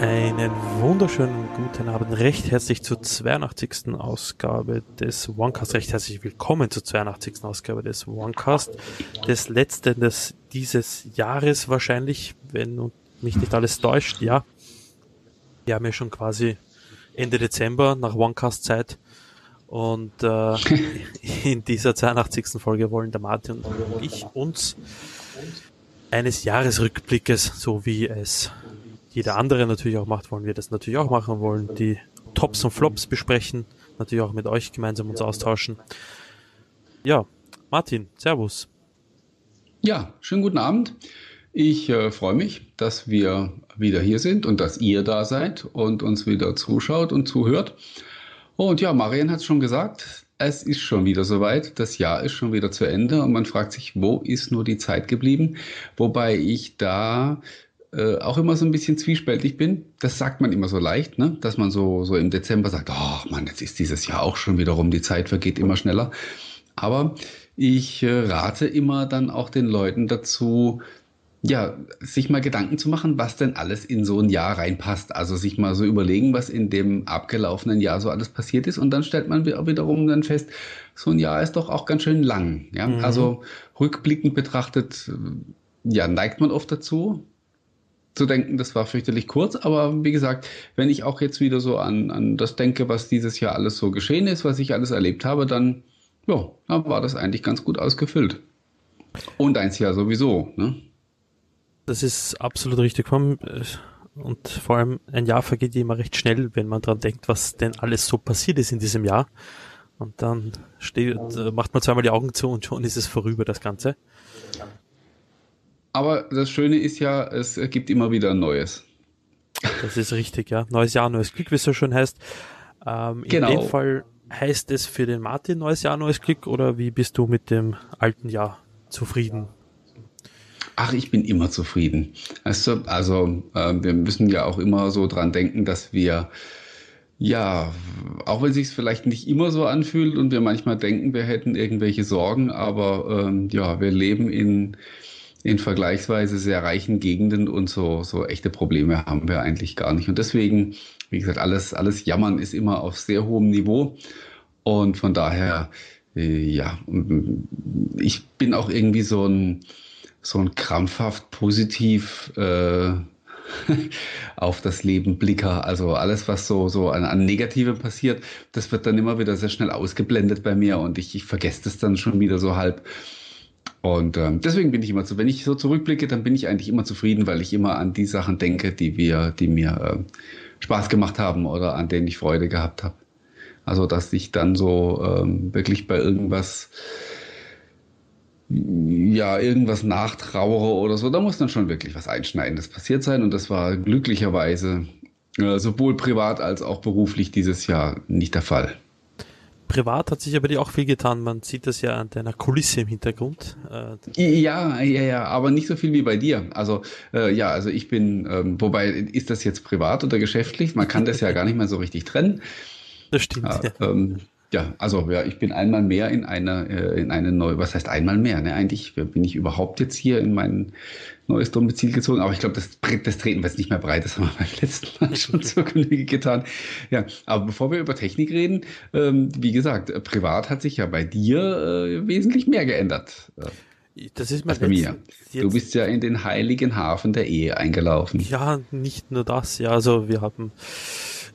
Einen wunderschönen guten Abend, recht herzlich zur 82. Ausgabe des OneCast, recht herzlich willkommen zur 82. Ausgabe des OneCast, des letzten des dieses Jahres wahrscheinlich, wenn mich nicht alles täuscht, ja. Wir haben ja schon quasi Ende Dezember nach OneCast-Zeit und äh, in dieser 82. Folge wollen der Martin und ich uns eines Jahresrückblickes, so wie es jeder andere natürlich auch macht, wollen wir das natürlich auch machen, wollen die Tops und Flops besprechen, natürlich auch mit euch gemeinsam uns austauschen. Ja, Martin, Servus. Ja, schönen guten Abend. Ich äh, freue mich, dass wir wieder hier sind und dass ihr da seid und uns wieder zuschaut und zuhört. Und ja, Marian hat es schon gesagt, es ist schon wieder soweit. Das Jahr ist schon wieder zu Ende und man fragt sich, wo ist nur die Zeit geblieben? Wobei ich da äh, auch immer so ein bisschen zwiespältig bin. Das sagt man immer so leicht, ne? dass man so, so im Dezember sagt, oh Mann, jetzt ist dieses Jahr auch schon wieder rum, die Zeit vergeht immer schneller. Aber ich äh, rate immer dann auch den Leuten dazu, ja, sich mal Gedanken zu machen, was denn alles in so ein Jahr reinpasst. Also sich mal so überlegen, was in dem abgelaufenen Jahr so alles passiert ist. Und dann stellt man wiederum dann fest, so ein Jahr ist doch auch ganz schön lang. Ja? Mhm. Also rückblickend betrachtet, ja, neigt man oft dazu, zu denken, das war fürchterlich kurz. Aber wie gesagt, wenn ich auch jetzt wieder so an, an das denke, was dieses Jahr alles so geschehen ist, was ich alles erlebt habe, dann, ja, dann war das eigentlich ganz gut ausgefüllt. Und eins Jahr sowieso, ne? Das ist absolut richtig. Und vor allem ein Jahr vergeht immer recht schnell, wenn man dran denkt, was denn alles so passiert ist in diesem Jahr. Und dann steht, macht man zweimal die Augen zu und schon ist es vorüber, das Ganze. Aber das Schöne ist ja, es gibt immer wieder ein Neues. Das ist richtig, ja. Neues Jahr, neues Glück, wie es so schön heißt. Ähm, in genau. dem Fall heißt es für den Martin neues Jahr, neues Glück oder wie bist du mit dem alten Jahr zufrieden? Ach, ich bin immer zufrieden. Also, also äh, wir müssen ja auch immer so dran denken, dass wir ja, auch wenn sich es vielleicht nicht immer so anfühlt und wir manchmal denken, wir hätten irgendwelche Sorgen, aber ähm, ja, wir leben in, in vergleichsweise sehr reichen Gegenden und so, so echte Probleme haben wir eigentlich gar nicht. Und deswegen, wie gesagt, alles, alles Jammern ist immer auf sehr hohem Niveau. Und von daher, äh, ja, ich bin auch irgendwie so ein, so ein krampfhaft positiv äh, auf das Leben Blicker. Also alles, was so, so an, an Negativem passiert, das wird dann immer wieder sehr schnell ausgeblendet bei mir und ich, ich vergesse das dann schon wieder so halb. Und ähm, deswegen bin ich immer so, wenn ich so zurückblicke, dann bin ich eigentlich immer zufrieden, weil ich immer an die Sachen denke, die wir, die mir äh, Spaß gemacht haben oder an denen ich Freude gehabt habe. Also dass ich dann so ähm, wirklich bei irgendwas ja, irgendwas nachtrauere oder so, da muss dann schon wirklich was Einschneidendes passiert sein. Und das war glücklicherweise äh, sowohl privat als auch beruflich dieses Jahr nicht der Fall. Privat hat sich aber dir auch viel getan. Man sieht das ja an deiner Kulisse im Hintergrund. Äh, ja, ja, ja, aber nicht so viel wie bei dir. Also äh, ja, also ich bin, ähm, wobei ist das jetzt privat oder geschäftlich? Man kann das ja gar nicht mehr so richtig trennen. Das stimmt. Ja, ja. Ähm, ja, also ja, ich bin einmal mehr in einer äh, in eine neue, was heißt einmal mehr? Ne? Eigentlich bin ich überhaupt jetzt hier in mein neues Domizil gezogen, aber ich glaube, das, das treten wir jetzt nicht mehr breit, das haben wir beim letzten Mal schon zur Genüge getan. Ja, aber bevor wir über Technik reden, ähm, wie gesagt, äh, privat hat sich ja bei dir äh, wesentlich mehr geändert. Äh, das ist mein bei mir. Du bist ja in den heiligen Hafen der Ehe eingelaufen. Ja, nicht nur das, ja, also wir haben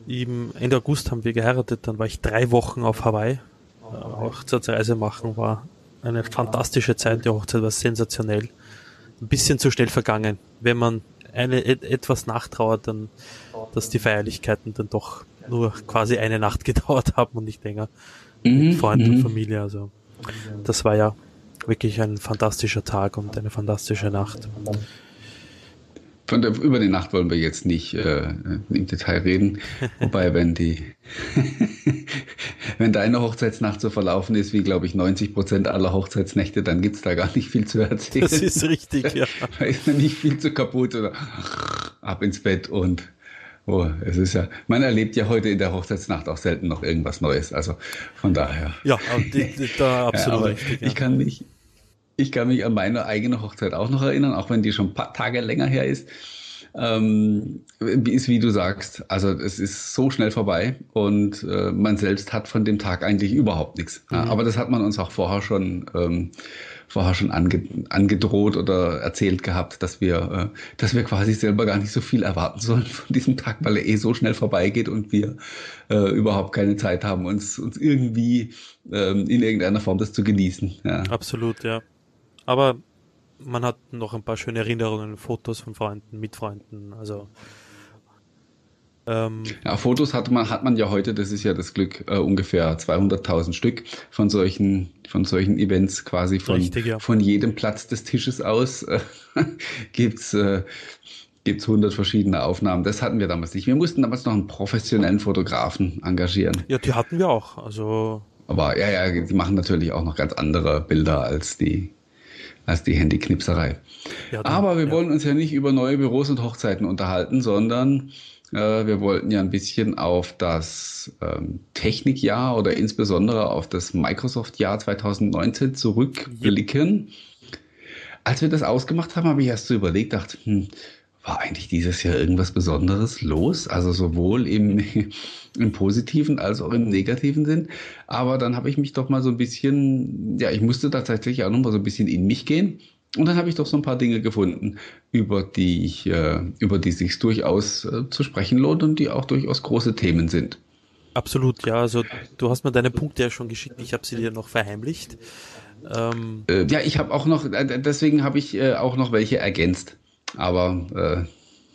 im Ende August haben wir geheiratet, dann war ich drei Wochen auf Hawaii. Äh, Hochzeitsreise machen war eine fantastische Zeit, die Hochzeit war sensationell. Ein bisschen zu schnell vergangen. Wenn man eine, etwas nachtrauert, dann, dass die Feierlichkeiten dann doch nur quasi eine Nacht gedauert haben und nicht länger. Mhm, mit Freunden und mhm. Familie, also. Das war ja wirklich ein fantastischer Tag und eine fantastische Nacht. Von der, über die Nacht wollen wir jetzt nicht äh, im Detail reden. Wobei, wenn die, wenn deine Hochzeitsnacht so verlaufen ist, wie glaube ich 90 Prozent aller Hochzeitsnächte, dann gibt's da gar nicht viel zu erzählen. Das ist richtig, ja. da ist nicht viel zu kaputt oder ab ins Bett und Oh, es ist ja, man erlebt ja heute in der Hochzeitsnacht auch selten noch irgendwas Neues. Also von daher. Ja, die, die, da absolut ja, richtig. Ja. Ich kann mich, ich kann mich an meine eigene Hochzeit auch noch erinnern, auch wenn die schon ein paar Tage länger her ist. ähm, ist wie du sagst. Also es ist so schnell vorbei und äh, man selbst hat von dem Tag eigentlich überhaupt nichts. Mhm. Ja, aber das hat man uns auch vorher schon ähm, vorher schon ange, angedroht oder erzählt gehabt, dass wir, äh, dass wir quasi selber gar nicht so viel erwarten sollen von diesem Tag, weil er eh so schnell vorbeigeht und wir äh, überhaupt keine Zeit haben, uns, uns irgendwie ähm, in irgendeiner Form das zu genießen. Ja. Absolut, ja. Aber man hat noch ein paar schöne Erinnerungen, Fotos von Freunden, mit Freunden, also ähm, ja, Fotos hat man, hat man ja heute, das ist ja das Glück, äh, ungefähr 200.000 Stück von solchen, von solchen Events quasi von, richtig, ja. von jedem Platz des Tisches aus äh, gibt's äh, gibt's 100 verschiedene Aufnahmen. Das hatten wir damals nicht. Wir mussten damals noch einen professionellen Fotografen engagieren. Ja, die hatten wir auch. Also aber ja, ja, die machen natürlich auch noch ganz andere Bilder als die als die Handyknipserei. Ja, dann, Aber wir ja. wollen uns ja nicht über neue Büros und Hochzeiten unterhalten, sondern äh, wir wollten ja ein bisschen auf das ähm, Technikjahr oder insbesondere auf das Microsoft-Jahr 2019 zurückblicken. Als wir das ausgemacht haben, habe ich erst so überlegt, dachte, hm, war eigentlich dieses Jahr irgendwas Besonderes los? Also sowohl im, im positiven als auch im negativen Sinn. Aber dann habe ich mich doch mal so ein bisschen, ja, ich musste tatsächlich auch noch mal so ein bisschen in mich gehen und dann habe ich doch so ein paar Dinge gefunden, über die ich, äh, über die sich durchaus äh, zu sprechen lohnt und die auch durchaus große Themen sind. Absolut, ja. Also du hast mir deine Punkte ja schon geschickt, ich habe sie dir noch verheimlicht. Ähm äh, ja, ich habe auch noch, äh, deswegen habe ich auch noch welche ergänzt. Aber äh,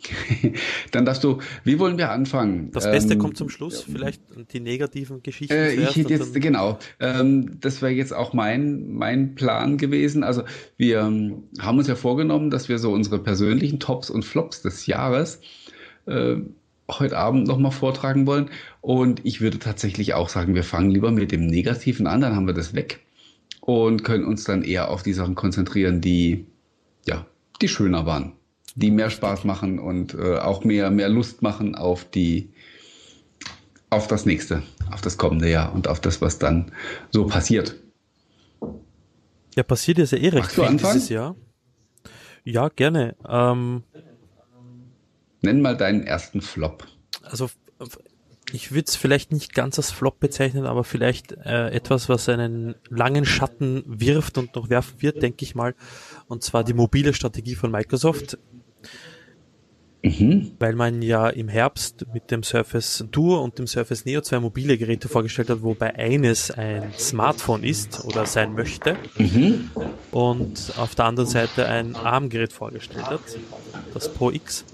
Dann darfst du, wie wollen wir anfangen? Das Beste ähm, kommt zum Schluss, vielleicht die negativen Geschichten. Äh, ich hätte jetzt, genau, ähm, das wäre jetzt auch mein, mein Plan gewesen. Also wir ähm, haben uns ja vorgenommen, dass wir so unsere persönlichen Tops und Flops des Jahres äh, heute Abend nochmal vortragen wollen. Und ich würde tatsächlich auch sagen, wir fangen lieber mit dem Negativen an, dann haben wir das weg und können uns dann eher auf die Sachen konzentrieren, die, ja, die schöner waren die mehr Spaß machen und äh, auch mehr, mehr Lust machen auf die, auf das nächste, auf das kommende Jahr und auf das, was dann so passiert. Ja, passiert ist ja eh recht viel dieses Jahr. Ja, gerne. Ähm, Nenn mal deinen ersten Flop. Also ich würde es vielleicht nicht ganz als Flop bezeichnen, aber vielleicht äh, etwas, was einen langen Schatten wirft und noch werfen wird, denke ich mal. Und zwar die mobile Strategie von Microsoft. Mhm. Weil man ja im Herbst mit dem Surface Duo und dem Surface Neo zwei mobile Geräte vorgestellt hat, wobei eines ein Smartphone ist oder sein möchte mhm. und auf der anderen Seite ein ARM-Gerät vorgestellt hat, das Pro X.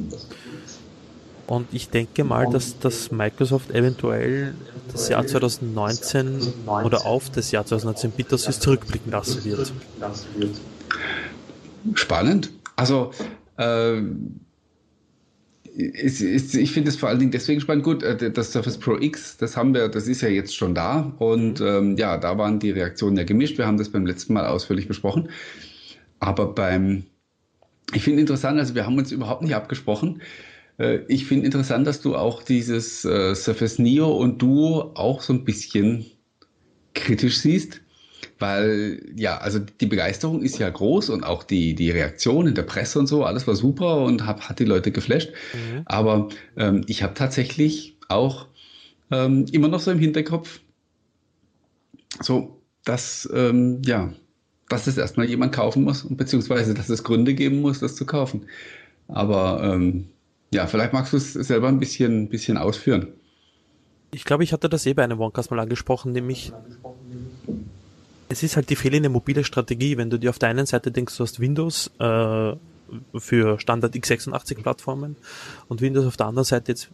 Und ich denke mal, dass das Microsoft eventuell das Jahr 2019 oder auf das Jahr 2019 bittersüß zurückblicken lassen wird. Spannend. Also äh, ist, ist, ich finde es vor allen Dingen deswegen spannend. Gut, äh, das Surface Pro X, das haben wir, das ist ja jetzt schon da. Und ähm, ja, da waren die Reaktionen ja gemischt. Wir haben das beim letzten Mal ausführlich besprochen. Aber beim, ich finde interessant, also wir haben uns überhaupt nicht abgesprochen. Äh, ich finde interessant, dass du auch dieses äh, Surface Neo und Duo auch so ein bisschen kritisch siehst weil ja, also die Begeisterung ist ja groß und auch die, die Reaktion in der Presse und so, alles war super und hab, hat die Leute geflasht. Mhm. Aber ähm, ich habe tatsächlich auch ähm, immer noch so im Hinterkopf, so, dass, ähm, ja, dass es erstmal jemand kaufen muss, beziehungsweise dass es Gründe geben muss, das zu kaufen. Aber ähm, ja, vielleicht magst du es selber ein bisschen, bisschen ausführen. Ich glaube, ich hatte das eh bei einem Onecast mal angesprochen, nämlich es ist halt die fehlende mobile Strategie, wenn du dir auf der einen Seite denkst, du hast Windows äh, für Standard x86-Plattformen und Windows auf der anderen Seite jetzt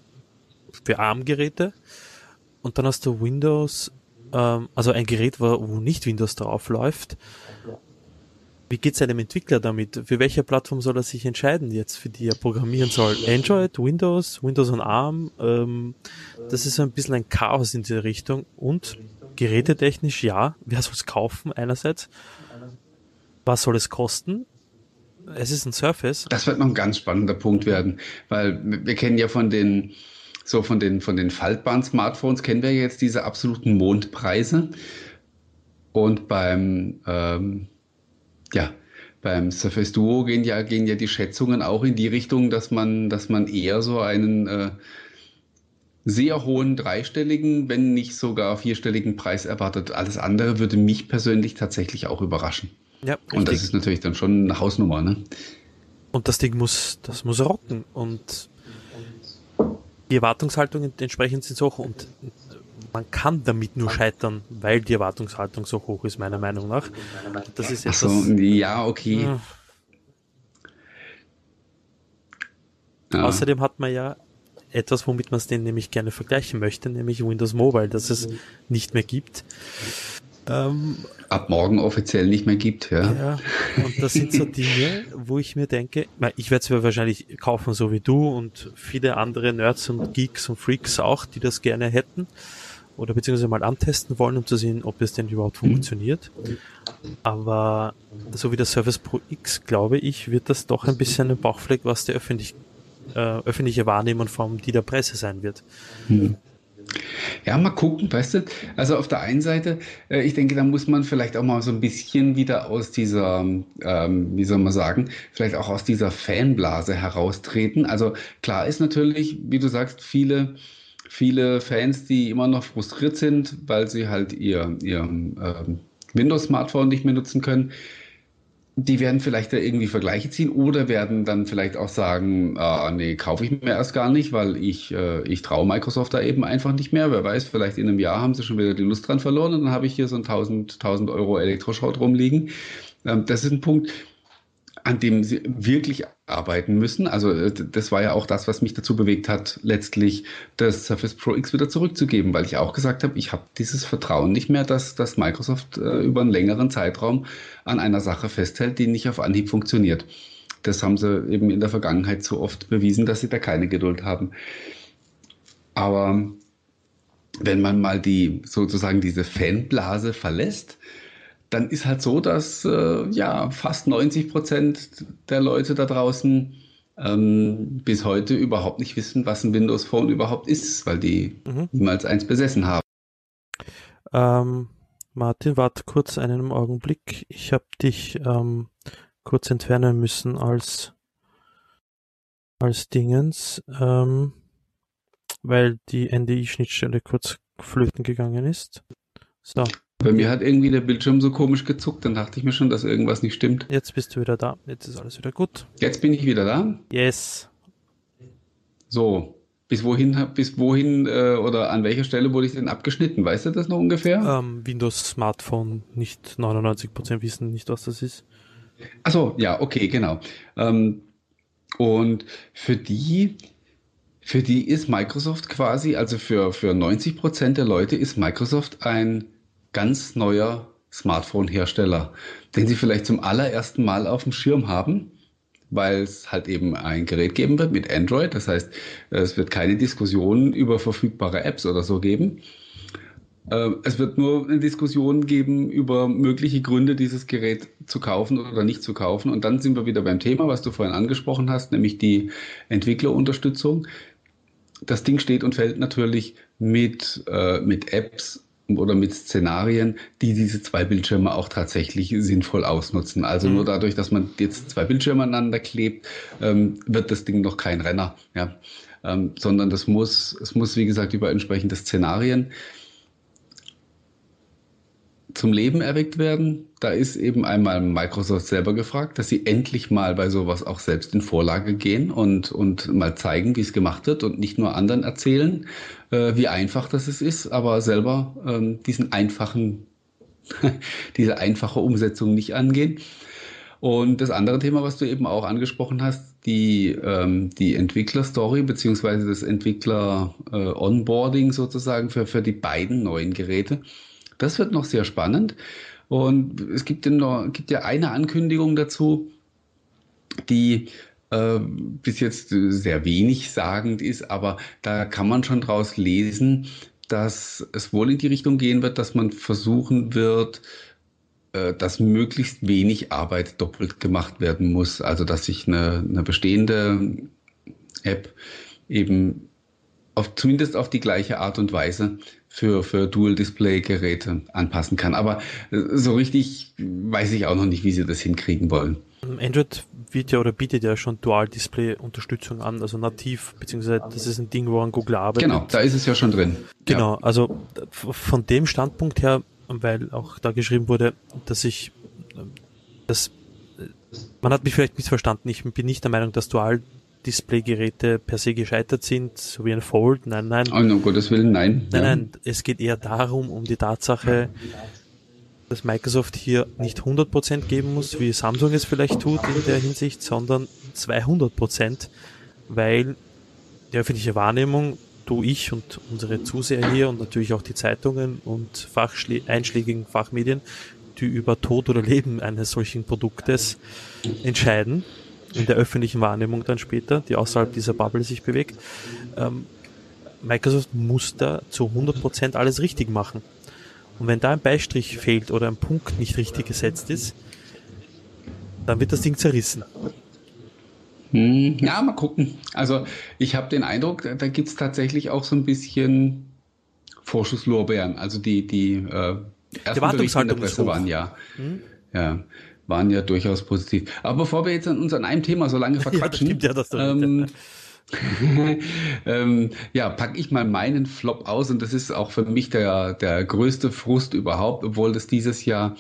für ARM-Geräte und dann hast du Windows, ähm, also ein Gerät, wo, wo nicht Windows drauf läuft. Wie geht es einem Entwickler damit? Für welche Plattform soll er sich entscheiden jetzt, für die er programmieren soll? Android, Windows, Windows und ARM? Ähm, das ist so ein bisschen ein Chaos in diese Richtung und gerätetechnisch ja, wer soll es kaufen einerseits? Was soll es kosten? Es ist ein Surface. Das wird noch ein ganz spannender Punkt werden, weil wir kennen ja von den so von den von den faltbaren Smartphones kennen wir jetzt diese absoluten Mondpreise und beim ähm, ja beim Surface Duo gehen ja, gehen ja die Schätzungen auch in die Richtung, dass man, dass man eher so einen äh, sehr hohen dreistelligen, wenn nicht sogar vierstelligen Preis erwartet. Alles andere würde mich persönlich tatsächlich auch überraschen. Ja, Und das ist natürlich dann schon eine Hausnummer, ne? Und das Ding muss, das muss rocken. Und die Erwartungshaltungen entsprechend sind so hoch und man kann damit nur scheitern, weil die Erwartungshaltung so hoch ist, meiner Meinung nach. Das ist etwas, Ach so, ja, okay. Ja. Ja. Außerdem hat man ja etwas, womit man es den nämlich gerne vergleichen möchte, nämlich Windows Mobile, das es nicht mehr gibt. Ähm, Ab morgen offiziell nicht mehr gibt, ja. Ja, und das sind so Dinge, wo ich mir denke, ich werde es mir wahrscheinlich kaufen, so wie du und viele andere Nerds und Geeks und Freaks auch, die das gerne hätten oder beziehungsweise mal antesten wollen, um zu sehen, ob es denn überhaupt mhm. funktioniert. Aber so wie der Service Pro X, glaube ich, wird das doch ein bisschen ein Bauchfleck, was der öffentlich, äh, öffentliche Wahrnehmung vom die der Presse sein wird. Mhm. Ja, mal gucken, weißt du, also auf der einen Seite, äh, ich denke, da muss man vielleicht auch mal so ein bisschen wieder aus dieser, ähm, wie soll man sagen, vielleicht auch aus dieser Fanblase heraustreten. Also klar ist natürlich, wie du sagst, viele, viele Fans, die immer noch frustriert sind, weil sie halt ihr, ihr ähm, Windows-Smartphone nicht mehr nutzen können die werden vielleicht da irgendwie Vergleiche ziehen oder werden dann vielleicht auch sagen, ah, nee, kaufe ich mir erst gar nicht, weil ich, äh, ich traue Microsoft da eben einfach nicht mehr. Wer weiß, vielleicht in einem Jahr haben sie schon wieder die Lust dran verloren und dann habe ich hier so ein 1000, 1000 Euro Elektroschrott rumliegen. Ähm, das ist ein Punkt, an dem sie wirklich arbeiten müssen. Also äh, das war ja auch das, was mich dazu bewegt hat, letztlich das Surface Pro X wieder zurückzugeben, weil ich auch gesagt habe, ich habe dieses Vertrauen nicht mehr, dass, dass Microsoft äh, über einen längeren Zeitraum an einer Sache festhält, die nicht auf Anhieb funktioniert. Das haben sie eben in der Vergangenheit so oft bewiesen, dass sie da keine Geduld haben. Aber wenn man mal die sozusagen diese Fanblase verlässt, dann ist halt so, dass äh, ja fast 90 Prozent der Leute da draußen ähm, bis heute überhaupt nicht wissen, was ein Windows Phone überhaupt ist, weil die mhm. niemals eins besessen haben. Ähm, Martin, warte kurz einen Augenblick. Ich habe dich ähm, kurz entfernen müssen als als Dingens, ähm, weil die NDI-Schnittstelle kurz flöten gegangen ist. So. Bei mir hat irgendwie der Bildschirm so komisch gezuckt, dann dachte ich mir schon, dass irgendwas nicht stimmt. Jetzt bist du wieder da. Jetzt ist alles wieder gut. Jetzt bin ich wieder da? Yes. So. Bis wohin, bis wohin äh, oder an welcher Stelle wurde ich denn abgeschnitten? Weißt du das noch ungefähr? Ähm, Windows Smartphone, nicht 99% wissen nicht, was das ist. Achso, ja, okay, genau. Ähm, und für die, für die ist Microsoft quasi, also für, für 90% der Leute ist Microsoft ein ganz neuer Smartphone-Hersteller, den Sie vielleicht zum allerersten Mal auf dem Schirm haben, weil es halt eben ein Gerät geben wird mit Android. Das heißt, es wird keine Diskussion über verfügbare Apps oder so geben. Äh, es wird nur eine Diskussion geben über mögliche Gründe, dieses Gerät zu kaufen oder nicht zu kaufen. Und dann sind wir wieder beim Thema, was du vorhin angesprochen hast, nämlich die Entwicklerunterstützung. Das Ding steht und fällt natürlich mit, äh, mit Apps oder mit Szenarien, die diese zwei Bildschirme auch tatsächlich sinnvoll ausnutzen. Also mhm. nur dadurch, dass man jetzt zwei Bildschirme aneinander klebt, ähm, wird das Ding noch kein Renner, ja. Ähm, sondern das muss, es muss, wie gesagt, über entsprechende Szenarien zum Leben erweckt werden. Da ist eben einmal Microsoft selber gefragt, dass sie endlich mal bei sowas auch selbst in Vorlage gehen und, und mal zeigen, wie es gemacht wird und nicht nur anderen erzählen, äh, wie einfach das ist, aber selber ähm, diesen einfachen, diese einfache Umsetzung nicht angehen. Und das andere Thema, was du eben auch angesprochen hast, die, ähm, die Entwickler-Story beziehungsweise das Entwickler-Onboarding äh, sozusagen für, für die beiden neuen Geräte. Das wird noch sehr spannend. Und es gibt, noch, gibt ja eine Ankündigung dazu, die äh, bis jetzt sehr wenig sagend ist, aber da kann man schon draus lesen, dass es wohl in die Richtung gehen wird, dass man versuchen wird, äh, dass möglichst wenig Arbeit doppelt gemacht werden muss. Also dass sich eine, eine bestehende App eben auf, zumindest auf die gleiche Art und Weise für, für Dual-Display-Geräte anpassen kann. Aber äh, so richtig weiß ich auch noch nicht, wie sie das hinkriegen wollen. Android wird ja oder bietet ja schon Dual-Display-Unterstützung an, also nativ, beziehungsweise das ist ein Ding, woran Google arbeitet. Genau, da ist es ja schon drin. Genau, also von dem Standpunkt her, weil auch da geschrieben wurde, dass ich das man hat mich vielleicht missverstanden. Ich bin nicht der Meinung, dass Dual-Display-Geräte per se gescheitert sind, so wie ein Fold. Nein, nein. Oh, um Gottes Willen, nein. Nein, ja. nein. Es geht eher darum, um die Tatsache, dass Microsoft hier nicht 100% geben muss, wie Samsung es vielleicht tut in der Hinsicht, sondern 200%, weil die öffentliche Wahrnehmung, du, ich und unsere Zuseher hier und natürlich auch die Zeitungen und einschlägigen Fachmedien, die über Tod oder Leben eines solchen Produktes entscheiden, in der öffentlichen Wahrnehmung dann später, die außerhalb dieser Bubble sich bewegt. Ähm, Microsoft muss da zu 100% alles richtig machen. Und wenn da ein Beistrich fehlt oder ein Punkt nicht richtig gesetzt ist, dann wird das Ding zerrissen. Hm, ja, mal gucken. Also ich habe den Eindruck, da gibt es tatsächlich auch so ein bisschen Vorschusslorbeeren. Also die, die äh, ersten Berichte in der Presse waren ja, hm? ja, waren ja durchaus positiv. Aber bevor wir jetzt an uns an einem Thema so lange verquatschen, ja, das ja, ähm, ähm, ja, packe ich mal meinen Flop aus und das ist auch für mich der, der größte Frust überhaupt, obwohl das dieses Jahr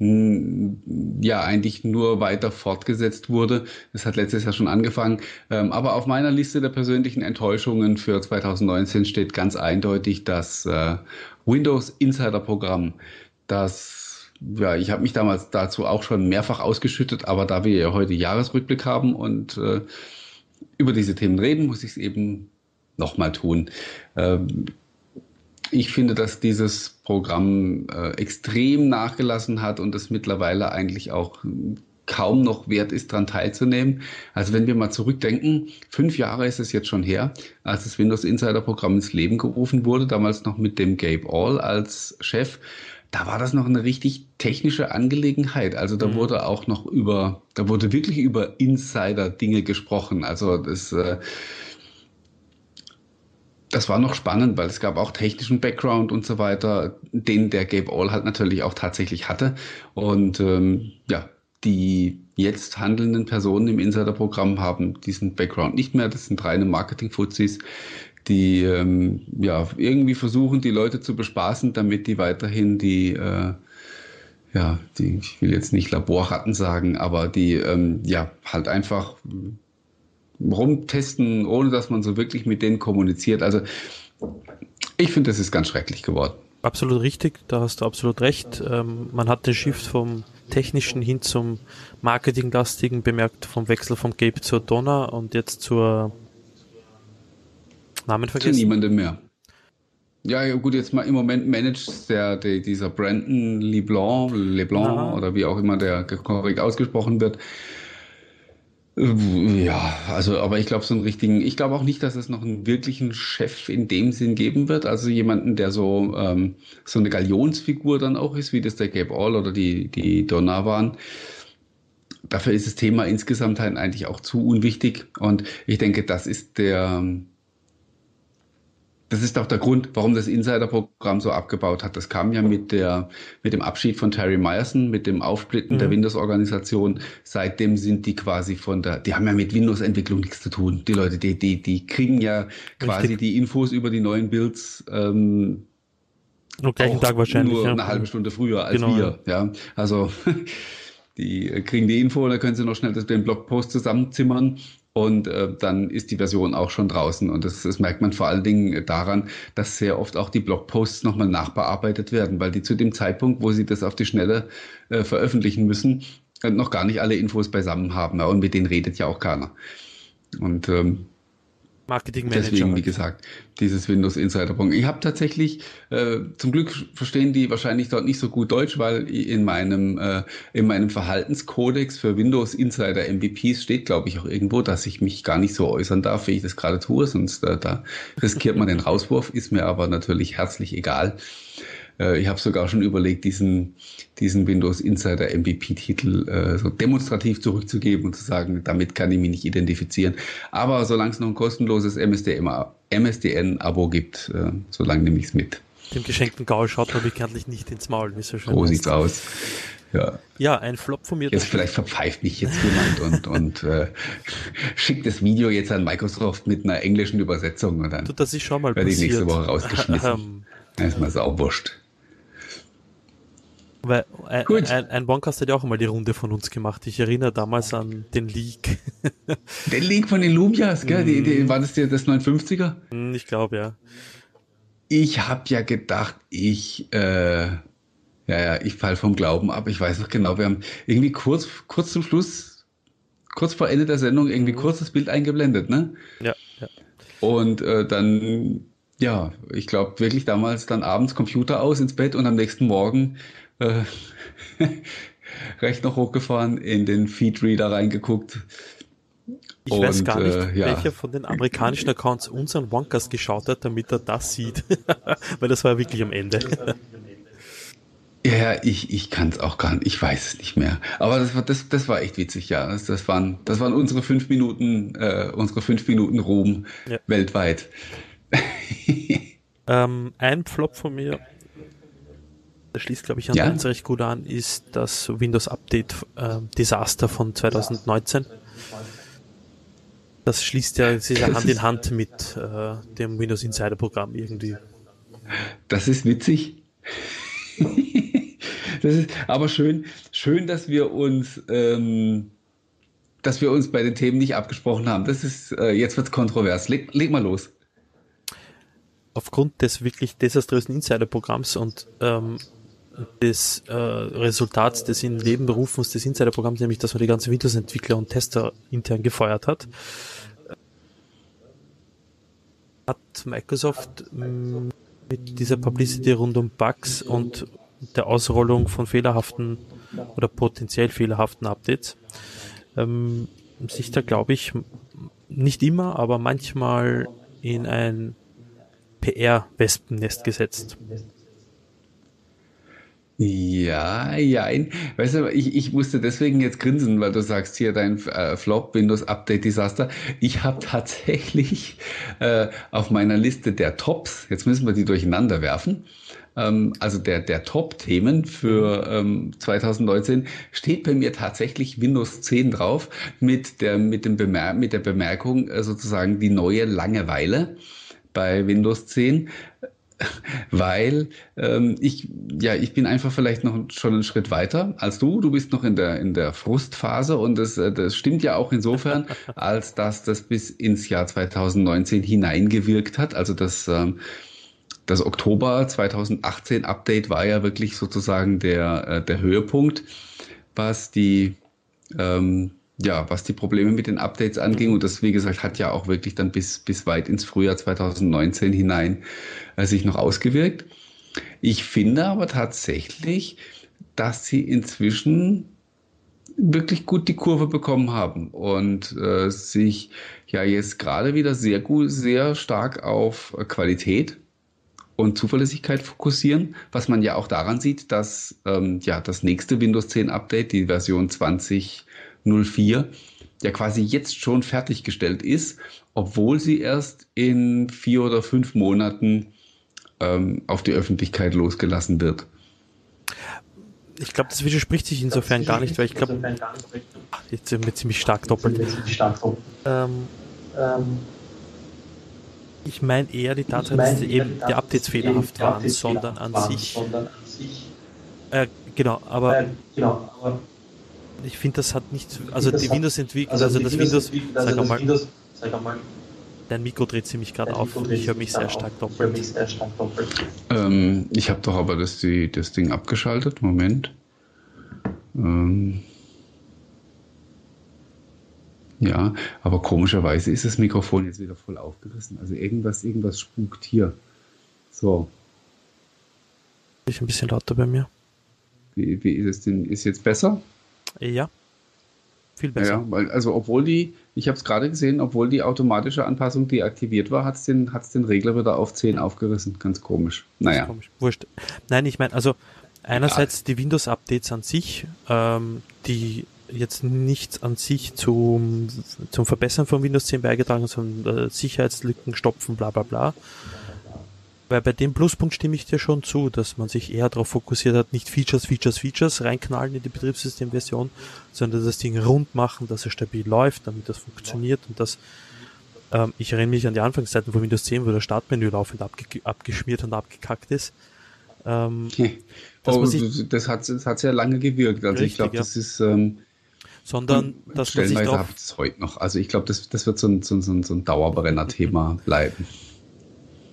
ja eigentlich nur weiter fortgesetzt wurde. Das hat letztes Jahr schon angefangen. Ähm, aber auf meiner Liste der persönlichen Enttäuschungen für 2019 steht ganz eindeutig das äh, Windows Insider Programm. Das, ja, ich habe mich damals dazu auch schon mehrfach ausgeschüttet, aber da wir ja heute Jahresrückblick haben und äh, über diese Themen reden, muss ich es eben nochmal tun. Ähm, ich finde, dass dieses Programm äh, extrem nachgelassen hat und es mittlerweile eigentlich auch kaum noch wert ist, daran teilzunehmen. Also wenn wir mal zurückdenken, fünf Jahre ist es jetzt schon her, als das Windows Insider Programm ins Leben gerufen wurde, damals noch mit dem Gabe All als Chef. Da war das noch eine richtig technische Angelegenheit. Also da mhm. wurde auch noch über, da wurde wirklich über Insider-Dinge gesprochen. Also das, äh, das war noch spannend, weil es gab auch technischen Background und so weiter, den der Gabe All halt natürlich auch tatsächlich hatte. Und ähm, ja, die jetzt handelnden Personen im Insider-Programm haben diesen Background nicht mehr. Das sind reine Marketing-Fuzis, die ähm, ja irgendwie versuchen, die Leute zu bespaßen, damit die weiterhin die äh, ja, die, ich will jetzt nicht Laborratten sagen, aber die ähm, ja halt einfach rumtesten, ohne dass man so wirklich mit denen kommuniziert. Also ich finde, das ist ganz schrecklich geworden. Absolut richtig, da hast du absolut recht. Ähm, man hat den Shift vom technischen hin zum marketinglastigen bemerkt, vom Wechsel vom Gabe zur Donna und jetzt zur Namen vergessen. Zu niemandem mehr. Ja, ja, gut, jetzt mal im Moment managt der, der dieser Brandon LeBlanc, LeBlanc oder wie auch immer der korrekt ausgesprochen wird, ja, also, aber ich glaube, so einen richtigen, ich glaube auch nicht, dass es noch einen wirklichen Chef in dem Sinn geben wird. Also jemanden, der so, ähm, so eine Galionsfigur dann auch ist, wie das der Gabe All oder die, die Donner waren. Dafür ist das Thema insgesamt halt eigentlich auch zu unwichtig. Und ich denke, das ist der, das ist auch der Grund, warum das Insider-Programm so abgebaut hat. Das kam ja mit der, mit dem Abschied von Terry Myerson, mit dem Aufsplitten mhm. der Windows-Organisation. Seitdem sind die quasi von der, die haben ja mit Windows-Entwicklung nichts zu tun. Die Leute, die, die, die kriegen ja quasi Richtig. die Infos über die neuen Builds, ähm, am gleichen Tag wahrscheinlich. Nur ja. eine halbe Stunde früher als genau, wir, ja. Also, die kriegen die Info, da können sie noch schnell den Blogpost zusammenzimmern und äh, dann ist die Version auch schon draußen. Und das, das, merkt man vor allen Dingen daran, dass sehr oft auch die Blogposts nochmal nachbearbeitet werden, weil die zu dem Zeitpunkt, wo sie das auf die Schnelle äh, veröffentlichen müssen, äh, noch gar nicht alle Infos beisammen haben. Ja, und mit denen redet ja auch keiner. Und ähm, Marketing Manager. Deswegen, wie gesagt, dieses Windows Insider Programm. Ich habe tatsächlich, äh, zum Glück verstehen die wahrscheinlich dort nicht so gut Deutsch, weil in meinem, äh, in meinem Verhaltenskodex für Windows Insider MVPs steht, glaube ich, auch irgendwo, dass ich mich gar nicht so äußern darf, wie ich das gerade tue, sonst äh, da riskiert man den Rauswurf, ist mir aber natürlich herzlich egal. Äh, ich habe sogar schon überlegt, diesen, diesen Windows Insider MVP-Titel äh, so demonstrativ zurückzugeben und zu sagen, damit kann ich mich nicht identifizieren. Aber solange es noch ein kostenloses MSDN-Abo gibt, äh, solange nehme ich es mit. Dem geschenkten Gaul schaut man bekanntlich nicht ins Maul, wie so schön So sieht's aus. Ja. Ja, ein Flop von mir. Jetzt vielleicht verpfeift mich jetzt jemand und, und äh, schickt das Video jetzt an Microsoft mit einer englischen Übersetzung und dann Du, das ist schon mal werde ich nächste Woche rausgeschmissen. Ähm, Dann ist sau wurscht. Weil ein, Gut. ein, ein OneCast hat ja auch einmal die Runde von uns gemacht. Ich erinnere damals an den Leak. Den Link von den Lumias, gell? Die, die, war das der, das 59er? Hm, ich glaube, ja. Ich habe ja gedacht, ich, äh, ja, ja, ich fall vom Glauben ab. Ich weiß noch genau, wir haben irgendwie kurz, kurz zum Schluss, kurz vor Ende der Sendung irgendwie kurz das Bild eingeblendet, ne? Ja, ja. Und äh, dann, ja, ich glaube wirklich damals dann abends Computer aus ins Bett und am nächsten Morgen äh, Rechner hochgefahren, in den Feedreader reingeguckt. Ich weiß Und, gar nicht, äh, ja. welcher von den amerikanischen Accounts unseren OneCast geschaut hat, damit er das sieht. Weil das war ja wirklich am Ende. Ja, ja, ich, ich kann es auch gar nicht, ich weiß es nicht mehr. Aber das war, das, das war echt witzig, ja. Das, das, waren, das waren unsere fünf Minuten, äh, unsere fünf Minuten Ruhm Ja. weltweit. ähm, ein Flop von mir, der schließt, glaube ich, an Ja. eins recht gut an, ist das Windows Update äh, Desaster von 2019. Das schließt ja, das Das Hand in Hand mit äh, dem Windows Insider Programm irgendwie. Das ist witzig. das ist aber schön, schön, dass wir uns, ähm, dass wir uns bei den Themen nicht abgesprochen haben. Das ist, äh, jetzt wird's kontrovers. Leg, leg mal los. aufgrund des wirklich desaströsen Insider-Programms und ähm, des äh, Resultats des in Leben berufens des Insider-Programms, nämlich dass man die ganzen Windows-Entwickler und Tester intern gefeuert hat, hat Microsoft mh, mit dieser Publicity rund um Bugs und der Ausrollung von fehlerhaften oder potenziell fehlerhaften Updates ähm, sich da, glaube ich, nicht immer, aber manchmal in ein PR-Wespennest gesetzt. Ja, ja. Weißt du, ich, ich musste deswegen jetzt grinsen, weil du sagst hier dein äh, Flop Windows Update Desaster. Ich habe tatsächlich äh, auf meiner Liste der Tops, jetzt müssen wir die durcheinander werfen, ähm, also der, der Top-Themen für ähm, 2019 steht bei mir tatsächlich Windows 10 drauf mit der, mit dem Bemer mit der Bemerkung äh, sozusagen die neue Langeweile bei Windows 10 weil ähm, ich ja ich bin einfach vielleicht noch schon einen Schritt weiter als du. Du bist noch in der in der Frustphase und das äh, das stimmt ja auch insofern, als dass das bis ins Jahr 2019 hineingewirkt hat. Also das ähm, das Oktober 2018 Update war ja wirklich sozusagen der äh, der Höhepunkt, was die ähm, ja, was die Probleme mit den Updates anging. Und das, wie gesagt, hat ja auch wirklich dann bis, bis weit ins Frühjahr 2019 hinein äh, sich noch ausgewirkt. Ich finde aber tatsächlich, dass sie inzwischen wirklich gut die Kurve bekommen haben und äh, sich ja jetzt gerade wieder sehr gut, sehr stark auf Qualität und Zuverlässigkeit fokussieren, was man ja auch daran sieht, dass ähm, ja das nächste Windows 10 Update, die Version 2004, ja quasi jetzt schon fertiggestellt ist, obwohl sie erst in vier oder fünf Monaten ähm, auf die Öffentlichkeit losgelassen wird. Ich glaube, das widerspricht sich insofern gar nicht, weil ich glaube, jetzt sind wir ziemlich stark doppelt. Ähm, ich meine eher die Tatsache, dass eben die Updates fehlerhaft waren, sondern an sich, äh, genau, aber ich finde, das hat nicht, also die Windows-Entwickler, also das Windows, sag mal, dein Mikro dreht ziemlich gerade auf, ich höre mich sehr stark doppelt. Ähm, ich habe doch aber das, die, das Ding abgeschaltet. Moment. Ähm, ja, aber komischerweise ist das Mikrofon jetzt wieder voll aufgerissen. Also irgendwas, irgendwas spukt hier. So, Ist ein bisschen lauter bei mir. wie, wie ist es denn? Ist jetzt besser? Ja, viel Ja, besser. ja, weil, also obwohl die, ich habe es gerade gesehen, obwohl die automatische Anpassung deaktiviert war, hat es den, hat's den Regler wieder auf 10 aufgerissen. Ganz komisch. Naja. Komisch. Wurscht. Nein, ich meine, also einerseits die Windows-Updates an sich, ähm, die jetzt nichts an sich zum, zum Verbessern von Windows 10 beigetragen haben, sondern äh, Sicherheitslücken stopfen, bla bla bla. Weil bei dem Pluspunkt stimme ich dir schon zu, dass man sich eher darauf fokussiert hat, nicht Features, Features, Features reinknallen in die Betriebssystemversion, sondern das Ding rund machen, dass es stabil läuft, damit das funktioniert und das ähm, ich erinnere mich an die Anfangszeiten von Windows 10, wo das Startmenü laufend abge abgeschmiert und abgekackt ist. Ähm, oh, das hat das hat sehr lange gewirkt. Also richtig, ich glaube, ja. das ist ähm, sondern dass man sich doch es heute noch. Also ich glaube, das, das wird so ein, so, so, so ein Dauerbrenner-Thema bleiben.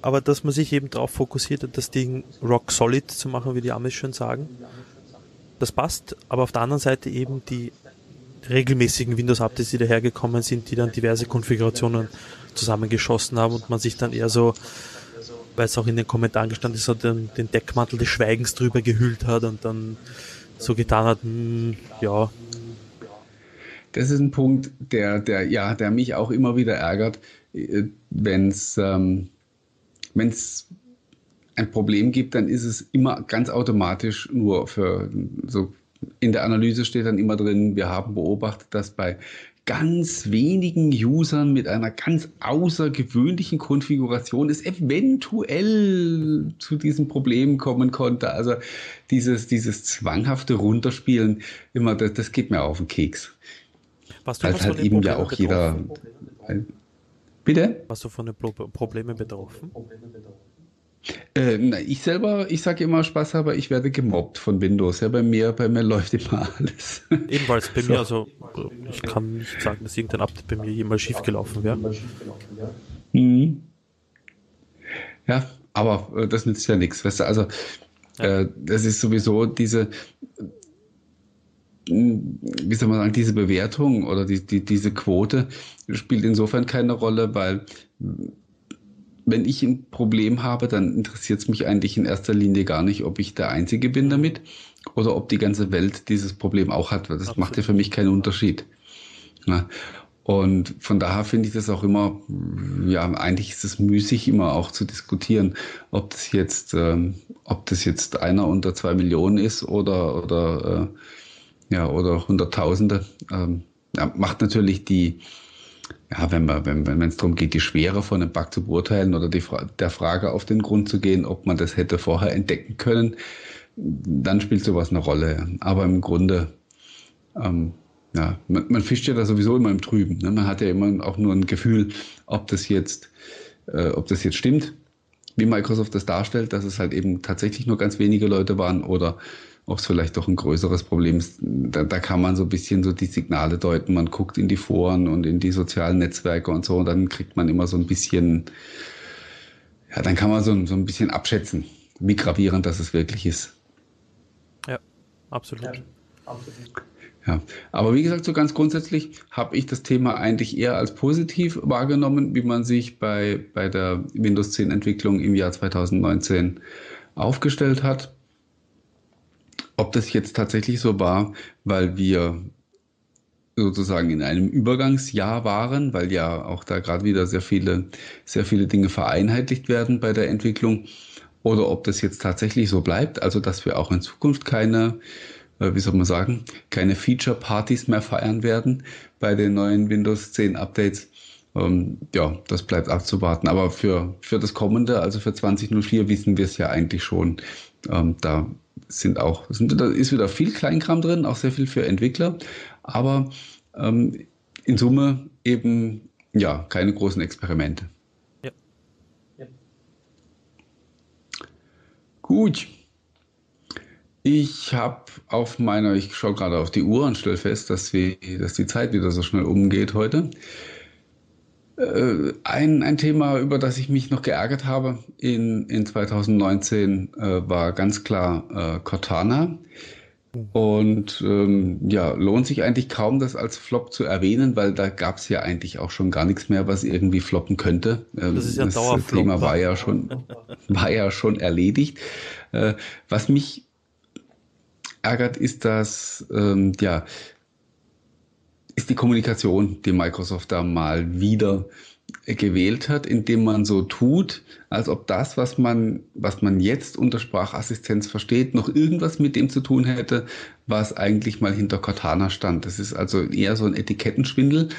Aber dass man sich eben darauf fokussiert, das Ding rock solid zu machen, wie die Amis schön sagen, das passt. Aber auf der anderen Seite eben die regelmäßigen Windows-Updates, die dahergekommen sind, die dann diverse Konfigurationen zusammengeschossen haben und man sich dann eher so, weil es auch in den Kommentaren gestanden ist, so den, den Deckmantel des Schweigens drüber gehüllt hat und dann so getan hat, mh, hm, ja. Das ist ein Punkt, der, der, ja, der mich auch immer wieder ärgert, äh, wenn es ähm, ein Problem gibt, dann ist es immer ganz automatisch nur für so in der Analyse steht dann immer drin, wir haben beobachtet, dass bei ganz wenigen Usern mit einer ganz außergewöhnlichen Konfiguration es eventuell zu diesem Problem kommen konnte. Also dieses, dieses zwanghafte Runterspielen, immer, das, das geht mir auf den Keks. Was du Weil halt eben ja auch jeder. Bitte? Was du von den Problemen betroffen? Äh, na, ich selber, ich sage immer Spaß, aber ich werde gemobbt von Windows. Ja, bei mir, bei mir läuft immer alles. Ebenfalls bei so. mir, also ich kann nicht sagen, dass irgendein Update bei mir jemals schiefgelaufen wäre. Mhm. Ja, aber äh, das nützt ja nichts. Weißt du, also ja. äh, das ist sowieso diese, wie soll man sagen, diese Bewertung oder die, die, diese Quote spielt insofern keine Rolle, weil wenn ich ein Problem habe, dann interessiert es mich eigentlich in erster Linie gar nicht, ob ich der Einzige bin damit oder ob die ganze Welt dieses Problem auch hat. Das Absolut. macht ja für mich keinen Unterschied. Ja. Und von daher finde ich das auch immer, ja, eigentlich ist es müßig, immer auch zu diskutieren, ob das jetzt, ähm, ob das jetzt einer unter zwei Millionen ist oder, oder, äh, ja, oder Hunderttausende. Ähm, ja, macht natürlich die, ja, wenn man, wenn, wenn es darum geht, die Schwere von einem Bug zu beurteilen oder die, der Frage auf den Grund zu gehen, ob man das hätte vorher entdecken können, dann spielt sowas eine Rolle. Aber im Grunde, ähm, ja, man, man, fischt ja da sowieso immer im Trüben. Ne? Man hat ja immer auch nur ein Gefühl, ob das jetzt, äh, ob das jetzt stimmt, wie Microsoft das darstellt, dass es halt eben tatsächlich nur ganz wenige Leute waren oder ob es vielleicht doch ein größeres Problem ist. Da, da, kann man so ein bisschen so die Signale deuten. Man guckt in die Foren und in die sozialen Netzwerke und so, und dann kriegt man immer so ein bisschen, ja, dann kann man so, so ein bisschen abschätzen, wie gravierend das es wirklich ist. Ja, absolut. Ja, absolut. Ja, aber wie gesagt, so ganz grundsätzlich habe ich das Thema eigentlich eher als positiv wahrgenommen, wie man sich bei, bei der Windows 10 Entwicklung im Jahr 2019 aufgestellt hat. Ob das jetzt tatsächlich so war, weil wir sozusagen in einem Übergangsjahr waren, weil ja auch da gerade wieder sehr viele, sehr viele Dinge vereinheitlicht werden bei der Entwicklung, oder ob das jetzt tatsächlich so bleibt, also dass wir auch in Zukunft keine, äh, wie soll man sagen, keine Feature-Partys mehr feiern werden bei den neuen Windows 10 Updates. Ähm, ja, das bleibt abzuwarten. Aber für, für das kommende, also für 2004, wissen wir es ja eigentlich schon. Ähm, da sind auch, sind, da ist wieder viel Kleinkram drin, auch sehr viel für Entwickler, aber ähm, in Summe eben ja keine großen Experimente. Ja. ja. Gut. Ich habe auf meiner, ich schaue gerade auf die Uhr und stelle fest, dass, wir, dass die Zeit wieder so schnell umgeht heute. Äh, ein, ein Thema, über das ich mich noch geärgert habe in, in 2019, äh, war ganz klar äh, Cortana. Und ähm, ja, lohnt sich eigentlich kaum, das als Flop zu erwähnen, weil da gab es ja eigentlich auch schon gar nichts mehr, was irgendwie floppen könnte. Ähm, das ist ja das Thema war ja schon, war ja schon erledigt. Äh, was mich ärgert, ist, dass ähm, ja ist die Kommunikation, die Microsoft da mal wieder gewählt hat, indem man so tut, als ob das, was man, was man jetzt unter Sprachassistenz versteht, noch irgendwas mit dem zu tun hätte, was eigentlich mal hinter Cortana stand. Das ist also eher so ein Etikettenschwindel,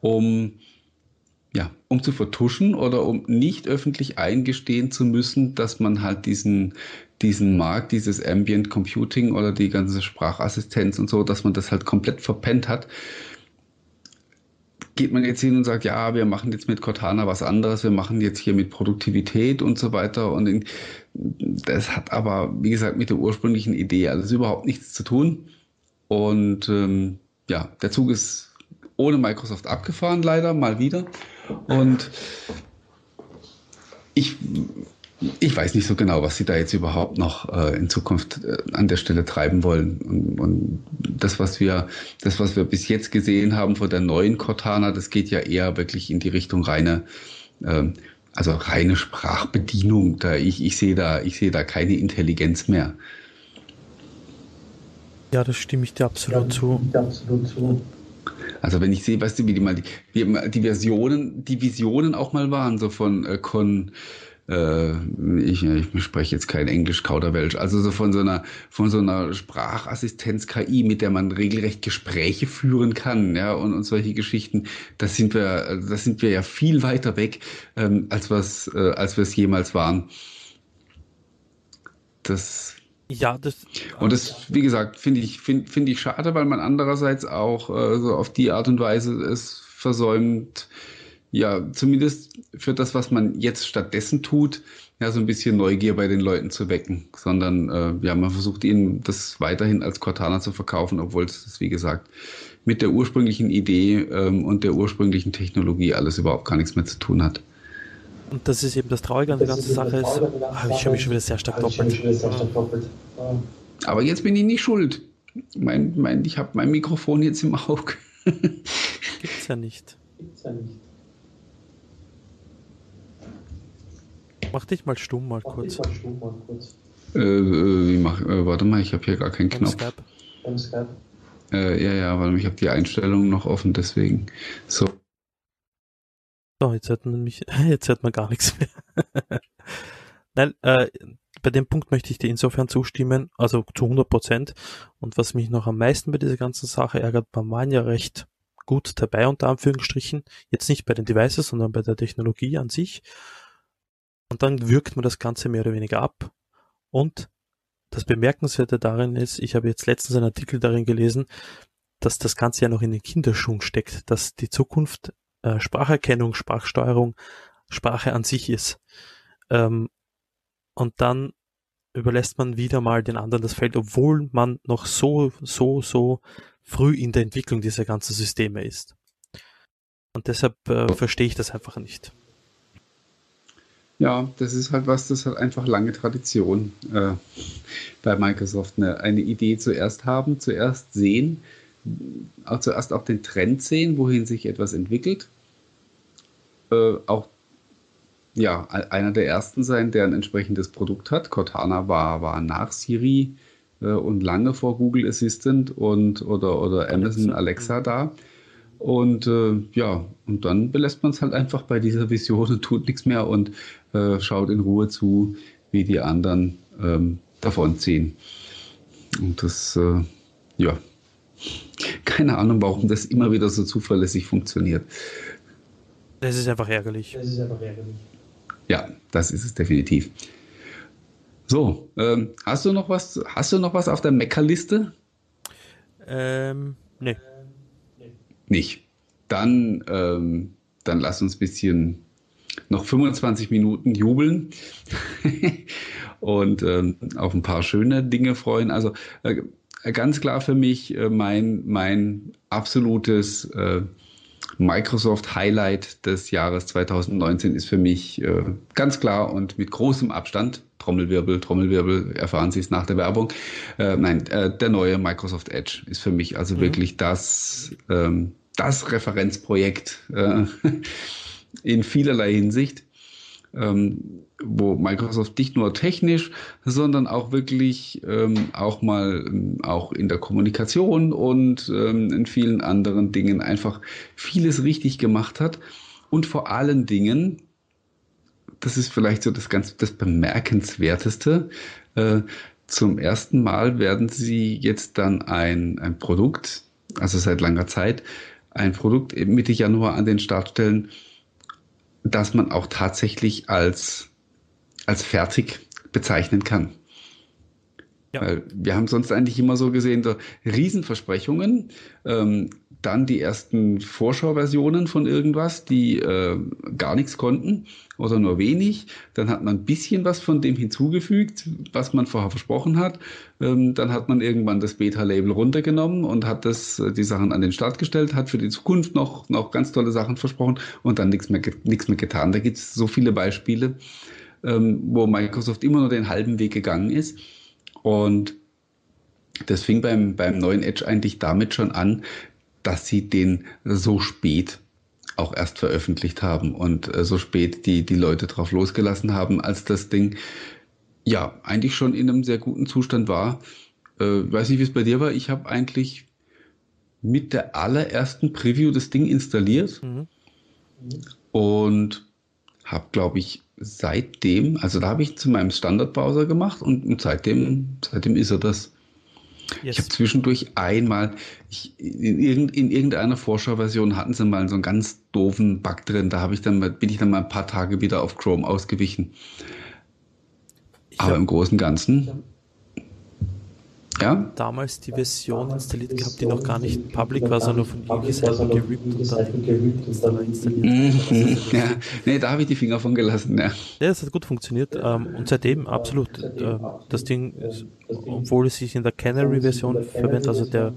um ja, um zu vertuschen oder um nicht öffentlich eingestehen zu müssen, dass man halt diesen, diesen Markt, dieses Ambient Computing oder die ganze Sprachassistenz und so, dass man das halt komplett verpennt hat, geht man jetzt hin und sagt, ja, wir machen jetzt mit Cortana was anderes, wir machen jetzt hier mit Produktivität und so weiter. Und in, das hat aber, wie gesagt, mit der ursprünglichen Idee alles überhaupt nichts zu tun. Und ähm, ja, der Zug ist ohne Microsoft abgefahren, leider, mal wieder. Und ich ich weiß nicht so genau, was sie da jetzt überhaupt noch äh, in Zukunft äh, an der Stelle treiben wollen. Und, und, das, was wir, das, was wir bis jetzt gesehen haben von der neuen Cortana, das geht ja eher wirklich in die Richtung reine, äh, also reine Sprachbedienung. Da ich, ich sehe da, ich sehe da keine Intelligenz mehr. Ja, das stimme ich dir absolut ja, zu. Absolut zu. Also wenn ich sehe, weißt du, wie die mal die, wie die Versionen, die Visionen auch mal waren, so von äh, Con ich, ich spreche jetzt kein Englisch, Kauderwelsch, also so von so einer, von so einer Sprachassistenz-KI, mit der man regelrecht Gespräche führen kann, ja, und, und solche Geschichten, da sind wir, da sind wir ja viel weiter weg, ähm, als was, äh, als wir es jemals waren. Das, ja, das. Und das, wie gesagt, finde ich, finde finde ich schade, weil man andererseits auch äh, so auf die Art und Weise es versäumt, ja, zumindest für das, was man jetzt stattdessen tut, ja, so ein bisschen Neugier bei den Leuten zu wecken, sondern äh, ja, man versucht ihnen das weiterhin als Cortana zu verkaufen, obwohl es, wie gesagt, mit der ursprünglichen Idee ähm, und der ursprünglichen Technologie alles überhaupt gar nichts mehr zu tun hat. Und das ist eben das Traurige an der ganzen Sache ist, ah, ich höre mich schon wieder sehr stark doppelt. Aber jetzt bin ich nicht schuld. Mein, mein, ich habe mein Mikrofon jetzt im Auge. Gibt's ja nicht. Gibt's ja nicht. Mach dich mal stumm mal mach kurz. Mal stumm mal kurz. Äh, äh, mach, äh, warte mal, ich habe hier gar keinen Knopf. Skype. Beim Skype. Äh, ja, ja, weil ich habe die Einstellungen noch offen, deswegen. So. So, jetzt hört man mich, jetzt hört man gar nichts mehr. Nein, äh, bei dem Punkt möchte ich dir insofern zustimmen, also zu 100 Prozent. Und was mich noch am meisten bei dieser ganzen Sache ärgert, man war ja recht gut dabei, unter Anführungsstrichen. Jetzt nicht bei den Devices, sondern bei der Technologie an sich. Und dann wirkt man das Ganze mehr oder weniger ab. Und das Bemerkenswerte darin ist, ich habe jetzt letztens einen Artikel darin gelesen, dass das Ganze ja noch in den Kinderschuhen steckt, dass die Zukunft äh, Spracherkennung, Sprachsteuerung, Sprache an sich ist. Ähm, und dann überlässt man wieder mal den anderen das Feld, obwohl man noch so, so, so früh in der Entwicklung dieser ganzen Systeme ist. Und deshalb äh, verstehe ich das einfach nicht. Ja, das ist halt was, das hat einfach lange Tradition äh, bei Microsoft. Eine, eine Idee zuerst haben, zuerst sehen, auch zuerst auch den Trend sehen, wohin sich etwas entwickelt. Äh, auch ja, einer der ersten sein, der ein entsprechendes Produkt hat. Cortana war, war nach Siri äh, und lange vor Google Assistant und oder, oder Amazon Alexa da. Und äh, ja, und dann belässt man es halt einfach bei dieser Vision und tut nichts mehr und äh, schaut in Ruhe zu, wie die anderen ähm, davonziehen. Und das, äh, ja, keine Ahnung, warum das immer wieder so zuverlässig funktioniert. Das ist einfach ärgerlich. Das ist einfach ärgerlich. Ja, das ist es definitiv. So, ähm, hast du noch was? Hast du noch was auf der Meckerliste? Ähm, nee nicht. Dann, ähm, dann lass uns ein bisschen noch 25 Minuten jubeln und ähm, auf ein paar schöne Dinge freuen. Also äh, ganz klar für mich äh, mein, mein absolutes äh, Microsoft Highlight des Jahres 2019 ist für mich äh, ganz klar und mit großem Abstand, Trommelwirbel, Trommelwirbel, erfahren Sie es nach der Werbung. Äh, nein, äh, der neue Microsoft Edge ist für mich also mhm. wirklich das, ähm, das Referenzprojekt äh, in vielerlei Hinsicht. Ähm, wo Microsoft nicht nur technisch, sondern auch wirklich ähm, auch mal ähm, auch in der Kommunikation und ähm, in vielen anderen Dingen einfach vieles richtig gemacht hat und vor allen Dingen, das ist vielleicht so das ganz das bemerkenswerteste. Äh, zum ersten Mal werden sie jetzt dann ein, ein Produkt, also seit langer Zeit, ein Produkt Mitte Januar an den Start stellen, dass man auch tatsächlich als, als fertig bezeichnen kann. Ja. Weil wir haben sonst eigentlich immer so gesehen, so Riesenversprechungen, ähm, dann die ersten Vorschauversionen von irgendwas, die äh, gar nichts konnten oder nur wenig. Dann hat man ein bisschen was von dem hinzugefügt, was man vorher versprochen hat. Ähm, dann hat man irgendwann das Beta-Label runtergenommen und hat das, äh, die Sachen an den Start gestellt, hat für die Zukunft noch, noch ganz tolle Sachen versprochen und dann nichts mehr, nichts mehr getan. Da gibt es so viele Beispiele, ähm, wo Microsoft immer nur den halben Weg gegangen ist. Und das fing beim, beim neuen Edge eigentlich damit schon an, dass sie den so spät auch erst veröffentlicht haben und äh, so spät die, die Leute drauf losgelassen haben, als das Ding ja eigentlich schon in einem sehr guten Zustand war. Äh, weiß nicht, wie es bei dir war. Ich habe eigentlich mit der allerersten Preview das Ding installiert mhm. und habe, glaube ich, seitdem, also da habe ich zu meinem Standardbrowser gemacht und, und seitdem, seitdem ist er das. Yes. Ich habe zwischendurch einmal, ich, in, irgend, in, irgendeiner Vorschauversion hatten sie mal so einen ganz doofen Bug drin. Da ich dann, bin ich dann mal ein paar Tage wieder auf Chrome ausgewichen. Ich Aber im Großen und Ganzen ja? damals die Version installiert gehabt, die noch gar nicht public war, sondern von ihm selber gerippt und dann installiert. Mhm. ja, nee, da habe ich die Finger von gelassen, ja. Ja, es hat gut funktioniert ähm, und seitdem absolut. Äh, das Ding, obwohl es sich in der Canary-Version verwendet, also der,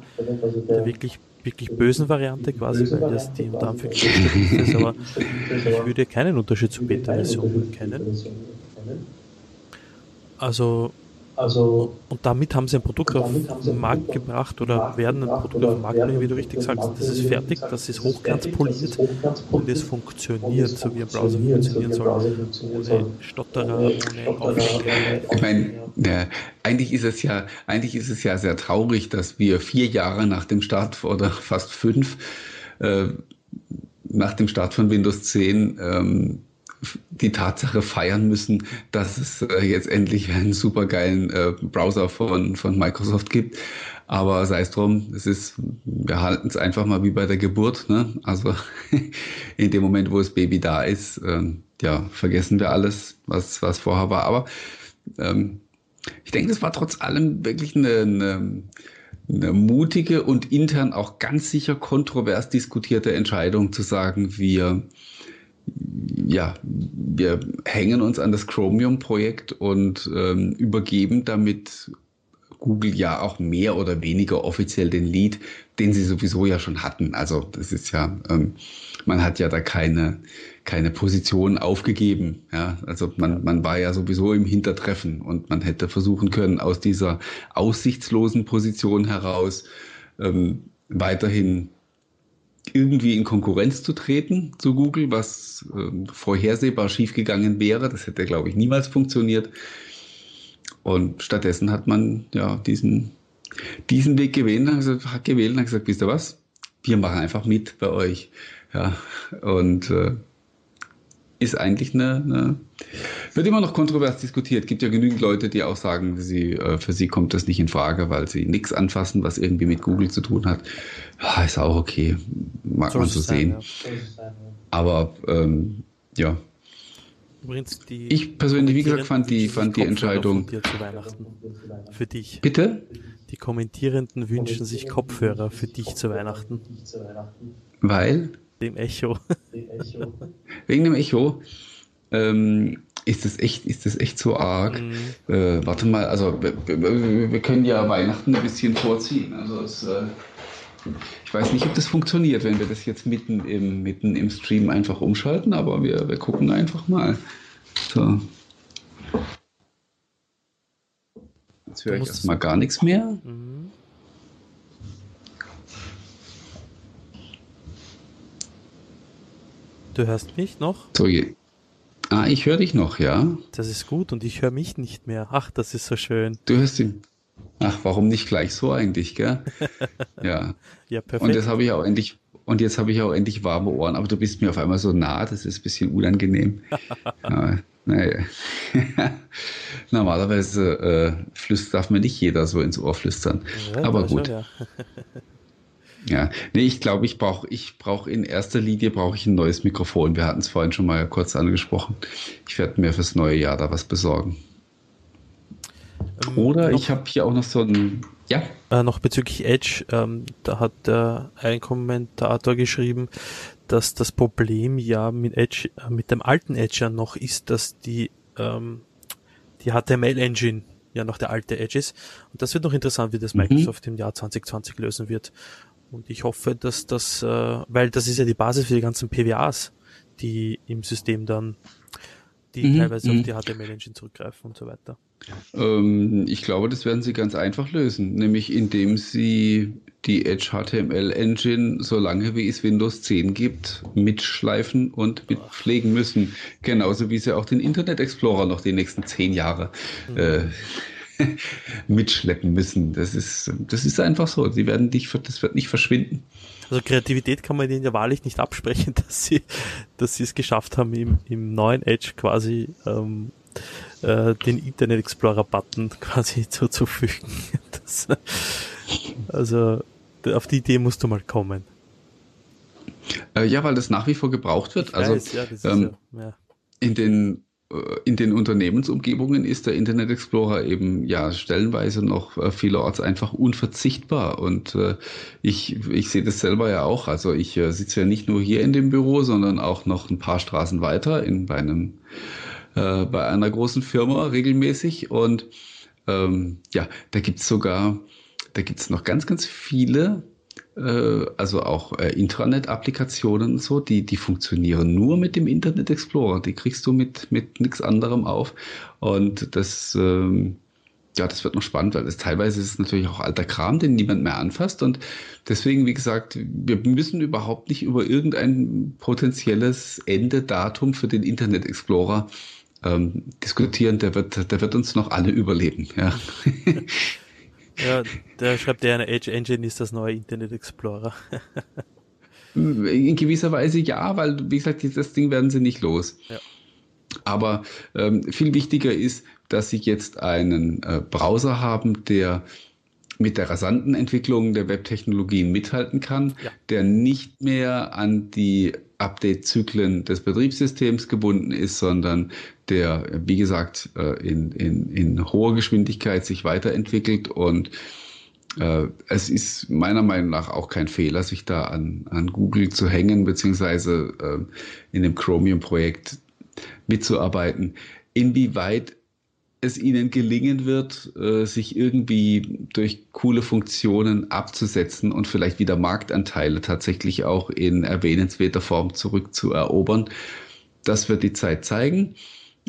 der wirklich wirklich bösen Variante quasi, weil das die unter Anführungszeichen ist, aber ich würde keinen Unterschied zur Beta-Version kennen. Also also und damit haben sie ein Produkt auf den Markt gebracht oder werden ein Produkt auf den Markt bringen, wie du richtig sagst. Das ist fertig, das ist hochglanzpoliert und es funktioniert, so wie ein Browser funktionieren soll. Ohne Stotterer, ohne Ich meine, eigentlich ist es ja, eigentlich ist es ja sehr traurig, dass wir vier Jahre nach dem Start oder fast fünf äh, nach dem Start von Windows 10 ähm, die Tatsache feiern müssen, dass es äh, jetzt endlich einen supergeilen äh, Browser von, von Microsoft gibt. Aber sei es drum, es ist, wir halten es einfach mal wie bei der Geburt. Ne? Also in dem Moment, wo das Baby da ist, ähm, ja, vergessen wir alles, was, was vorher war. Aber ähm, ich denke, das war trotz allem wirklich eine, eine, eine mutige und intern auch ganz sicher kontrovers diskutierte Entscheidung zu sagen, wir ja, wir hängen uns an das Chromium-Projekt und ähm, übergeben damit Google ja auch mehr oder weniger offiziell den Lead, den sie sowieso ja schon hatten. Also das ist ja, ähm, man hat ja da keine, keine Position aufgegeben. Ja, also man, man war ja sowieso im Hintertreffen und man hätte versuchen können, aus dieser aussichtslosen Position heraus ähm, weiterhin irgendwie in Konkurrenz zu treten zu Google, was äh, vorhersehbar schiefgegangen wäre. Das hätte, glaube ich, niemals funktioniert. Und stattdessen hat man ja diesen, diesen Weg gewählt, hat gewählt und hat gesagt, wisst ihr was? Wir machen einfach mit bei euch. Ja, und äh, ist eigentlich eine, eine, wird immer noch kontrovers diskutiert. Es gibt ja genügend Leute, die auch sagen, sie, äh, für sie kommt das nicht in Frage, weil sie nichts anfassen, was irgendwie mit Google zu tun hat. Ja, ist auch okay, mag Soll man so sehen. Ja. Aber ähm, ja. Übrigens die ich persönlich, wie gesagt, fand die, fand die Entscheidung. Für dich. Bitte? Die Kommentierenden wünschen sich Kopfhörer für dich zu Weihnachten. Weil? Dem Echo. Wegen dem Echo. Ähm, ist das echt, ist das echt so arg? Mhm. Äh, warte mal, also wir, wir, wir, können ja Weihnachten ein bisschen vorziehen. Also es, äh, ich weiß nicht, ob das funktioniert, wenn wir das jetzt mitten im, mitten im Stream einfach umschalten, aber wir, wir gucken einfach mal. So. Jetzt höre ich erstmal gar nichts mehr. Mhm. Du hörst mich noch? So. Ah, ich höre dich noch, ja. Das ist gut und ich höre mich nicht mehr. Ach, das ist so schön. Du hörst ihn. Ach, warum nicht gleich so eigentlich, gell? ja. Ja, perfekt. Und jetzt habe ich auch endlich und jetzt habe ich auch endlich warme Ohren, aber du bist mir auf einmal so nah, das ist ein bisschen unangenehm. ja, naja. Normalerweise äh, darf mir nicht jeder so ins Ohr flüstern. Ja, aber gut. Schon, ja. Ja, nee, ich glaube, ich brauche ich brauch in erster Linie brauche ich ein neues Mikrofon. Wir hatten es vorhin schon mal kurz angesprochen. Ich werde mir fürs neue Jahr da was besorgen. Ähm, Oder ich habe hier auch noch so ein ja. Äh, noch bezüglich Edge, ähm, da hat äh, ein Kommentator geschrieben, dass das Problem ja mit Edge, äh, mit dem alten Edge ja noch ist, dass die, ähm, die HTML-Engine ja noch der alte Edge ist. Und das wird noch interessant, wie das mhm. Microsoft im Jahr 2020 lösen wird. Und ich hoffe, dass das, äh, weil das ist ja die Basis für die ganzen PWAs, die im System dann, die mhm. teilweise mhm. auf die HTML-Engine zurückgreifen und so weiter. Ähm, ich glaube, das werden sie ganz einfach lösen, nämlich indem sie die Edge HTML Engine, solange wie es Windows 10 gibt, mitschleifen und mitpflegen müssen. Genauso wie sie auch den Internet Explorer noch die nächsten zehn Jahre mhm. äh, mitschleppen müssen. Das ist, das ist einfach so. Sie werden nicht, das wird nicht verschwinden. Also Kreativität kann man ihnen ja wahrlich nicht absprechen, dass sie, dass sie es geschafft haben, im, im neuen Edge quasi ähm, äh, den Internet Explorer Button quasi zuzufügen. Das, also auf die Idee musst du mal kommen. Äh, ja, weil das nach wie vor gebraucht wird. Ich also weiß, ja, ähm, ja, in den in den Unternehmensumgebungen ist der Internet Explorer eben ja stellenweise noch äh, vielerorts einfach unverzichtbar. Und äh, ich, ich sehe das selber ja auch. Also ich äh, sitze ja nicht nur hier in dem Büro, sondern auch noch ein paar Straßen weiter in bei einem äh, bei einer großen Firma regelmäßig. Und ähm, ja, da gibt's sogar, da gibt's noch ganz, ganz viele äh, also auch äh, Intranet-Applikationen und so, die, die funktionieren nur mit dem Internet Explorer. Die kriegst du mit, mit nichts anderem auf. Und das, ähm, ja, das wird noch spannend, weil das teilweise ist natürlich auch alter Kram, den niemand mehr anfasst. Und deswegen, wie gesagt, wir müssen überhaupt nicht über irgendein potenzielles Endedatum für den Internet Explorer ähm, diskutieren. Der wird, der wird uns noch alle überleben. Ja. Ja, der schreibt ja eine Edge Engine ist das neue Internet Explorer. In gewisser Weise ja, weil, wie gesagt, das Ding werden sie nicht los. Ja. Aber ähm, viel wichtiger ist, dass sie jetzt einen äh, Browser haben, der mit der rasanten Entwicklung der Webtechnologien mithalten kann, ja. der nicht mehr an die Update-Zyklen des Betriebssystems gebunden ist, sondern der, wie gesagt, äh, in, in, in hoher Geschwindigkeit sich weiterentwickelt und äh, es ist meiner Meinung nach auch kein Fehler, sich da an, an Google zu hängen, beziehungsweise äh, in dem Chromium-Projekt mitzuarbeiten. Inwieweit es ihnen gelingen wird, sich irgendwie durch coole Funktionen abzusetzen und vielleicht wieder Marktanteile tatsächlich auch in erwähnenswerter Form zurückzuerobern, das wird die Zeit zeigen.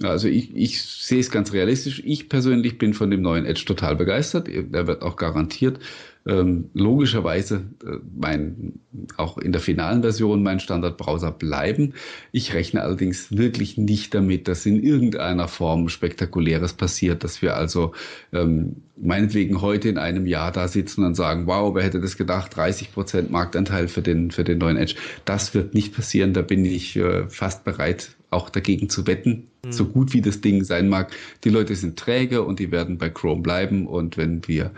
Also ich, ich sehe es ganz realistisch. Ich persönlich bin von dem neuen Edge total begeistert. Er wird auch garantiert ähm, logischerweise äh, mein, auch in der finalen Version mein Standardbrowser bleiben. Ich rechne allerdings wirklich nicht damit, dass in irgendeiner Form Spektakuläres passiert, dass wir also ähm, meinetwegen heute in einem Jahr da sitzen und sagen, wow, wer hätte das gedacht, 30 Prozent Marktanteil für den, für den neuen Edge. Das wird nicht passieren, da bin ich äh, fast bereit, auch dagegen zu wetten, mhm. so gut wie das Ding sein mag. Die Leute sind träge und die werden bei Chrome bleiben und wenn wir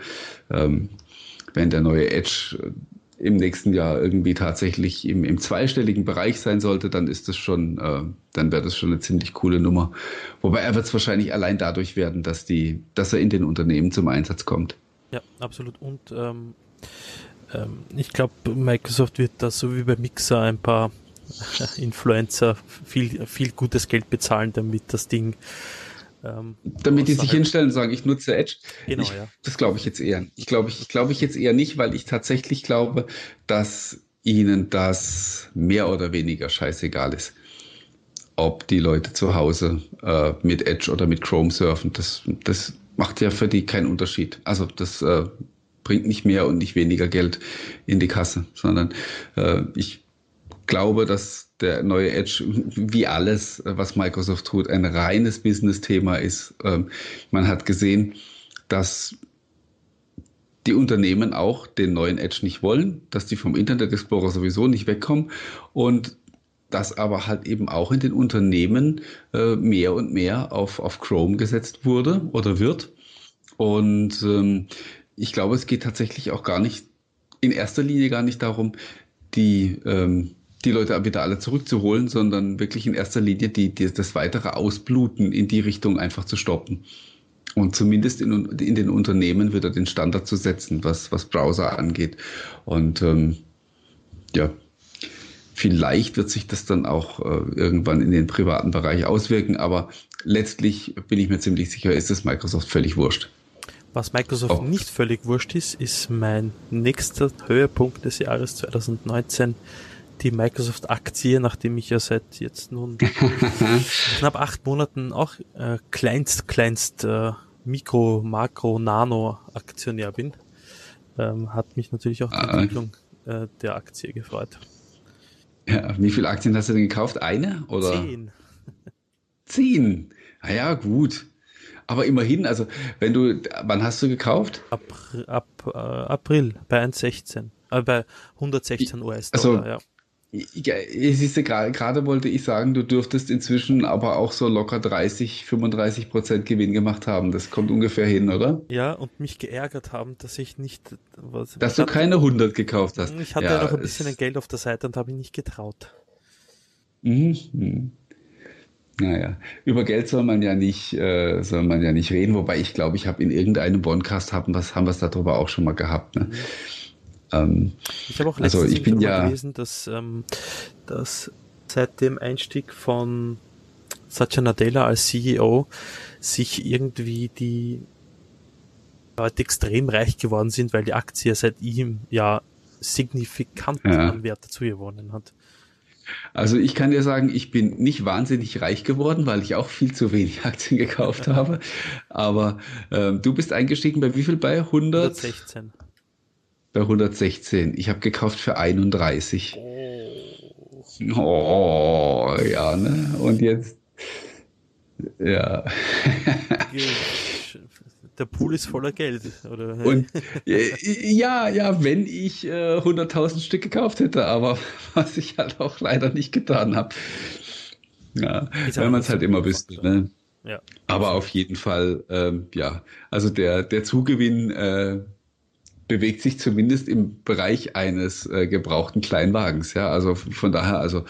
ähm, wenn der neue Edge im nächsten Jahr irgendwie tatsächlich im, im zweistelligen Bereich sein sollte, dann ist das schon, äh, dann wäre das schon eine ziemlich coole Nummer. Wobei er wird es wahrscheinlich allein dadurch werden, dass die, dass er in den Unternehmen zum Einsatz kommt. Ja, absolut. Und ähm, ähm, ich glaube, Microsoft wird da so wie bei Mixer ein paar Influencer viel, viel gutes Geld bezahlen, damit das Ding ähm, Damit die sich hinstellen und sagen, ich nutze Edge. Genau, ich, ja. Das glaube ich jetzt eher. Ich glaube ich, glaube ich jetzt eher nicht, weil ich tatsächlich glaube, dass ihnen das mehr oder weniger scheißegal ist. Ob die Leute zu Hause äh, mit Edge oder mit Chrome surfen, das, das macht ja für die keinen Unterschied. Also das äh, bringt nicht mehr und nicht weniger Geld in die Kasse, sondern äh, ich glaube, dass der neue Edge, wie alles, was Microsoft tut, ein reines Business-Thema ist. Ähm, man hat gesehen, dass die Unternehmen auch den neuen Edge nicht wollen, dass die vom Internet Explorer sowieso nicht wegkommen und dass aber halt eben auch in den Unternehmen äh, mehr und mehr auf, auf Chrome gesetzt wurde oder wird. Und ähm, ich glaube, es geht tatsächlich auch gar nicht in erster Linie gar nicht darum, die, ähm, die Leute wieder alle zurückzuholen, sondern wirklich in erster Linie die, die, das weitere Ausbluten in die Richtung einfach zu stoppen. Und zumindest in, in den Unternehmen wieder den Standard zu setzen, was, was Browser angeht. Und ähm, ja, vielleicht wird sich das dann auch äh, irgendwann in den privaten Bereich auswirken, aber letztlich bin ich mir ziemlich sicher, ist es Microsoft völlig wurscht. Was Microsoft oh. nicht völlig wurscht ist, ist mein nächster Höhepunkt des Jahres 2019 die Microsoft-Aktie, nachdem ich ja seit jetzt nun knapp acht Monaten auch äh, kleinst, kleinst äh, Mikro, Makro, Nano-Aktionär bin, ähm, hat mich natürlich auch die ah. Entwicklung äh, der Aktie gefreut. Ja, wie viele Aktien hast du denn gekauft? Eine oder? Zehn. Zehn. Na ja, gut. Aber immerhin, also wenn du, wann hast du gekauft? Ab, ab äh, April bei 1,16. Äh, bei 116 US-Dollar, also, ja. Ja, siehst du, gerade wollte ich sagen, du dürftest inzwischen aber auch so locker 30, 35 Prozent Gewinn gemacht haben. Das kommt ungefähr hin, oder? Ja, und mich geärgert haben, dass ich nicht... Was, dass du hatte, keine 100 gekauft hast. Ich hatte ja, ja noch ein bisschen Geld auf der Seite und habe mich nicht getraut. Mhm. Naja, über Geld soll man ja nicht, äh, soll man ja nicht reden, wobei ich glaube, ich habe in irgendeinem Bonecast haben, was, haben wir es darüber auch schon mal gehabt. Ne? Mhm. Ähm, ich habe auch also letztens also ich bin ja gelesen, dass, ähm, dass seit dem Einstieg von Satya Nadella als CEO sich irgendwie die Leute extrem reich geworden sind, weil die Aktie seit ihm ja signifikant ja. an Wert dazu gewonnen hat. Also ich kann dir sagen, ich bin nicht wahnsinnig reich geworden, weil ich auch viel zu wenig Aktien gekauft habe. Aber ähm, du bist eingestiegen bei wie viel bei? 100? 116 bei 116. Ich habe gekauft für 31. Oh. ja, ne? Und jetzt, ja. Der Pool ist voller Geld, oder? Und ja, ja, wenn ich äh, 100.000 Stück gekauft hätte, aber was ich halt auch leider nicht getan habe. Ja, wenn man es halt immer wüsste, ne? Ja. Aber auf jeden Fall, ähm, ja, also der, der Zugewinn äh, bewegt sich zumindest im Bereich eines äh, gebrauchten Kleinwagens. Ja, also von daher, also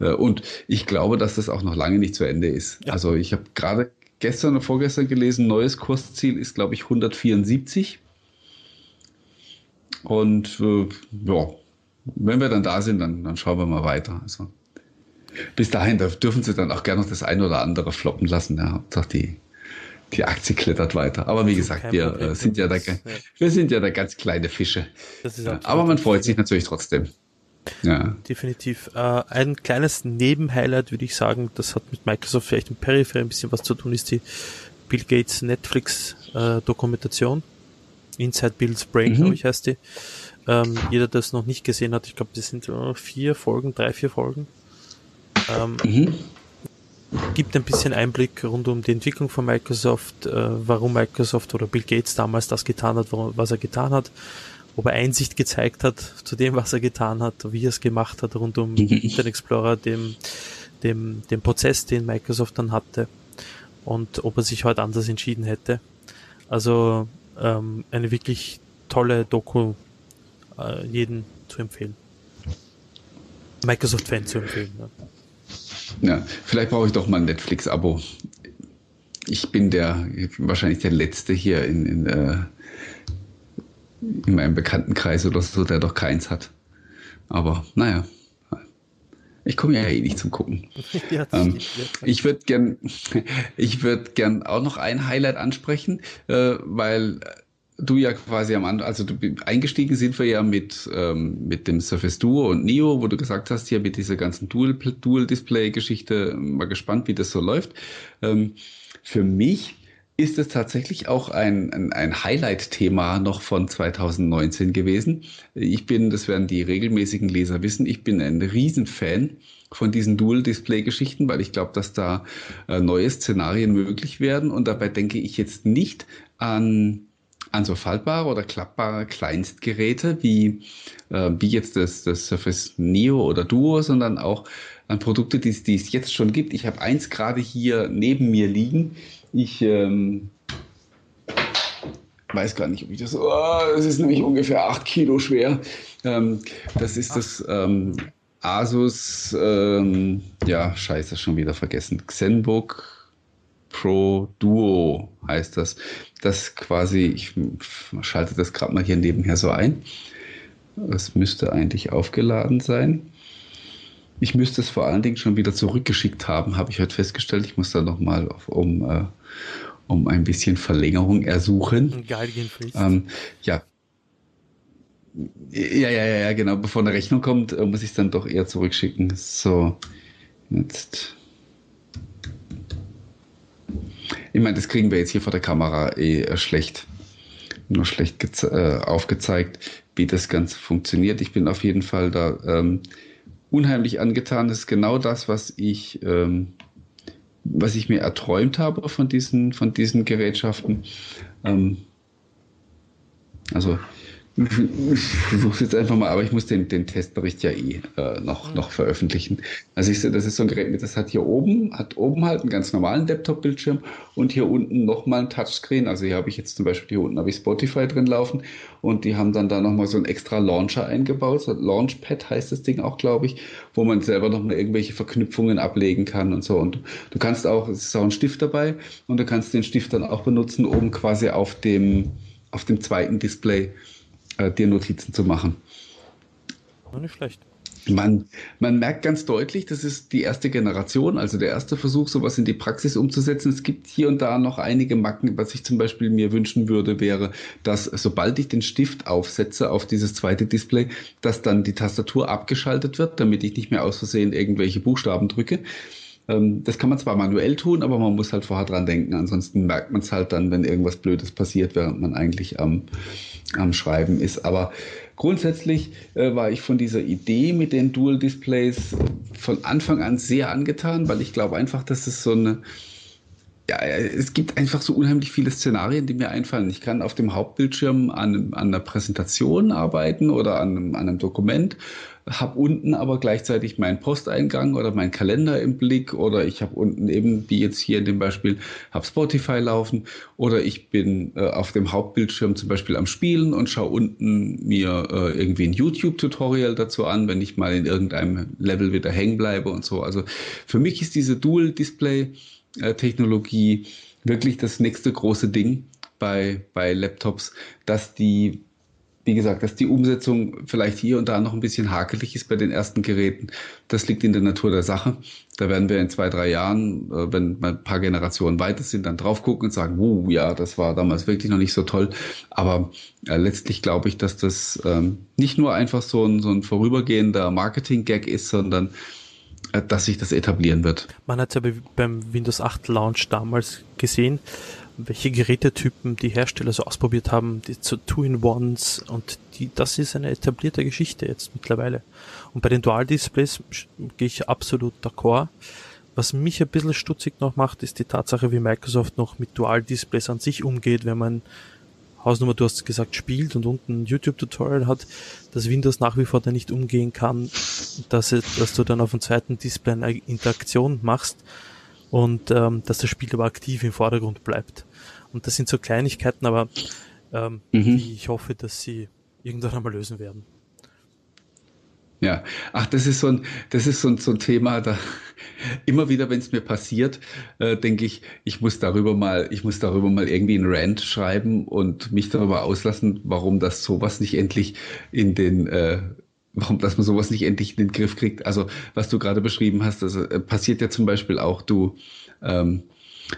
äh, und ich glaube, dass das auch noch lange nicht zu Ende ist. Ja. Also ich habe gerade gestern oder vorgestern gelesen, neues Kursziel ist, glaube ich, 174. Und äh, ja, wenn wir dann da sind, dann, dann schauen wir mal weiter. Also bis dahin, da dürfen Sie dann auch gerne noch das eine oder andere floppen lassen. Ja, Hauptsache die die Aktie klettert weiter. Aber wie gesagt, wir äh, sind ja da, ja. wir sind ja da ganz kleine Fische. Aber man freut sich natürlich trotzdem. Ja. Definitiv. Äh, ein kleines Nebenhighlight würde ich sagen, das hat mit Microsoft vielleicht im Peripher ein bisschen was zu tun, ist die Bill Gates Netflix äh, Dokumentation. Inside Bill's Brain, mhm. glaube ich, heißt die. Ähm, jeder, der es noch nicht gesehen hat, ich glaube, das sind äh, vier Folgen, drei, vier Folgen. Ähm, mhm gibt ein bisschen Einblick rund um die Entwicklung von Microsoft, äh, warum Microsoft oder Bill Gates damals das getan hat, was er getan hat, ob er Einsicht gezeigt hat zu dem, was er getan hat, wie er es gemacht hat rund um Internet Explorer, dem, dem, dem Prozess, den Microsoft dann hatte und ob er sich heute anders entschieden hätte. Also ähm, eine wirklich tolle Doku, äh, jeden zu empfehlen. Microsoft-Fan zu empfehlen. Ja. Ja, vielleicht brauche ich doch mal ein Netflix-Abo. Ich bin der wahrscheinlich der Letzte hier in, in, äh, in meinem Bekanntenkreis oder so, der doch keins hat. Aber naja, ich komme ja eh nicht zum Gucken. Ja, ähm, ich würde gern, ich würde gern auch noch ein Highlight ansprechen, äh, weil du ja quasi am Anfang, also du, eingestiegen sind wir ja mit, ähm, mit dem Surface Duo und Neo, wo du gesagt hast, hier mit dieser ganzen Dual-Display-Geschichte, mal gespannt, wie das so läuft. Ähm, für mich ist es tatsächlich auch ein, ein, ein Highlight-Thema noch von 2019 gewesen. Ich bin, das werden die regelmäßigen Leser wissen, ich bin ein Riesenfan von diesen Dual-Display-Geschichten, weil ich glaube, dass da äh, neue Szenarien möglich werden. Und dabei denke ich jetzt nicht an an so faltbare oder klappbare Kleinstgeräte wie, äh, wie jetzt das, das Surface Neo oder Duo, sondern auch an Produkte, die, die es jetzt schon gibt. Ich habe eins gerade hier neben mir liegen. Ich, ähm, weiß gar nicht, ob ich das. Oh, das ist nämlich ungefähr 8 Kilo schwer. Ähm, das ist das ähm, Asus, ähm, ja, scheiße, schon wieder vergessen. Xenbook Pro Duo heißt das. Das quasi, ich schalte das gerade mal hier nebenher so ein. Es müsste eigentlich aufgeladen sein. Ich müsste es vor allen Dingen schon wieder zurückgeschickt haben, habe ich heute festgestellt. Ich muss da nochmal um, äh, um ein bisschen Verlängerung ersuchen. Geil, ähm, ja. Ja, ja, ja, genau. Bevor eine Rechnung kommt, äh, muss ich es dann doch eher zurückschicken. So, jetzt. Ich meine, das kriegen wir jetzt hier vor der Kamera eh äh, schlecht, nur schlecht äh, aufgezeigt, wie das Ganze funktioniert. Ich bin auf jeden Fall da ähm, unheimlich angetan. Das ist genau das, was ich ähm, was ich mir erträumt habe von diesen, von diesen Gerätschaften. Ähm, also ich versuche jetzt einfach mal, aber ich muss den, den Testbericht ja eh äh, noch, noch veröffentlichen. Also ich sehe, das ist so ein Gerät das hat hier oben, hat oben halt einen ganz normalen Laptop-Bildschirm und hier unten nochmal ein Touchscreen. Also hier habe ich jetzt zum Beispiel, hier unten habe ich Spotify drin laufen und die haben dann da nochmal so einen extra Launcher eingebaut. So Launchpad heißt das Ding auch, glaube ich, wo man selber nochmal irgendwelche Verknüpfungen ablegen kann und so. Und du kannst auch, es ist auch ein Stift dabei und du kannst den Stift dann auch benutzen, um quasi auf dem, auf dem zweiten Display äh, dir Notizen zu machen. War nicht schlecht. Man, man merkt ganz deutlich, das ist die erste Generation, also der erste Versuch, sowas in die Praxis umzusetzen. Es gibt hier und da noch einige Macken. Was ich zum Beispiel mir wünschen würde, wäre, dass sobald ich den Stift aufsetze auf dieses zweite Display, dass dann die Tastatur abgeschaltet wird, damit ich nicht mehr aus Versehen irgendwelche Buchstaben drücke. Ähm, das kann man zwar manuell tun, aber man muss halt vorher dran denken. Ansonsten merkt man es halt dann, wenn irgendwas Blödes passiert, während man eigentlich am, am Schreiben ist. Aber Grundsätzlich äh, war ich von dieser Idee mit den Dual Displays von Anfang an sehr angetan, weil ich glaube einfach, dass es so eine ja, es gibt einfach so unheimlich viele Szenarien, die mir einfallen. Ich kann auf dem Hauptbildschirm an, an einer Präsentation arbeiten oder an an einem Dokument habe unten aber gleichzeitig meinen Posteingang oder meinen Kalender im Blick oder ich habe unten eben, wie jetzt hier in dem Beispiel, habe Spotify laufen oder ich bin äh, auf dem Hauptbildschirm zum Beispiel am Spielen und schaue unten mir äh, irgendwie ein YouTube-Tutorial dazu an, wenn ich mal in irgendeinem Level wieder hängen bleibe und so. Also für mich ist diese Dual-Display-Technologie wirklich das nächste große Ding bei, bei Laptops, dass die wie gesagt, dass die Umsetzung vielleicht hier und da noch ein bisschen hakelig ist bei den ersten Geräten. Das liegt in der Natur der Sache. Da werden wir in zwei, drei Jahren, äh, wenn wir ein paar Generationen weiter sind, dann drauf gucken und sagen, oh ja, das war damals wirklich noch nicht so toll. Aber äh, letztlich glaube ich, dass das ähm, nicht nur einfach so ein, so ein vorübergehender Marketing-Gag ist, sondern äh, dass sich das etablieren wird. Man hat es ja beim Windows 8 Launch damals gesehen welche Gerätetypen die Hersteller so ausprobiert haben, die zu Two-in-Ones und die, das ist eine etablierte Geschichte jetzt mittlerweile. Und bei den Dual-Displays gehe ich absolut d'accord. Was mich ein bisschen stutzig noch macht, ist die Tatsache, wie Microsoft noch mit Dual-Displays an sich umgeht, wenn man Hausnummer, du hast gesagt, spielt und unten ein YouTube-Tutorial hat, dass Windows nach wie vor da nicht umgehen kann, dass, dass du dann auf dem zweiten Display eine Interaktion machst und ähm, dass das Spiel aber aktiv im Vordergrund bleibt. Und das sind so Kleinigkeiten, aber ähm, mhm. die ich hoffe, dass sie irgendwann einmal lösen werden. Ja, ach, das ist so ein, das ist so ein, so ein Thema, da immer wieder, wenn es mir passiert, äh, denke ich, ich muss darüber mal, ich muss darüber mal irgendwie einen Rant schreiben und mich darüber auslassen, warum das sowas nicht endlich in den äh, warum, dass man sowas nicht endlich in den Griff kriegt. Also, was du gerade beschrieben hast, also äh, passiert ja zum Beispiel auch, du, ähm,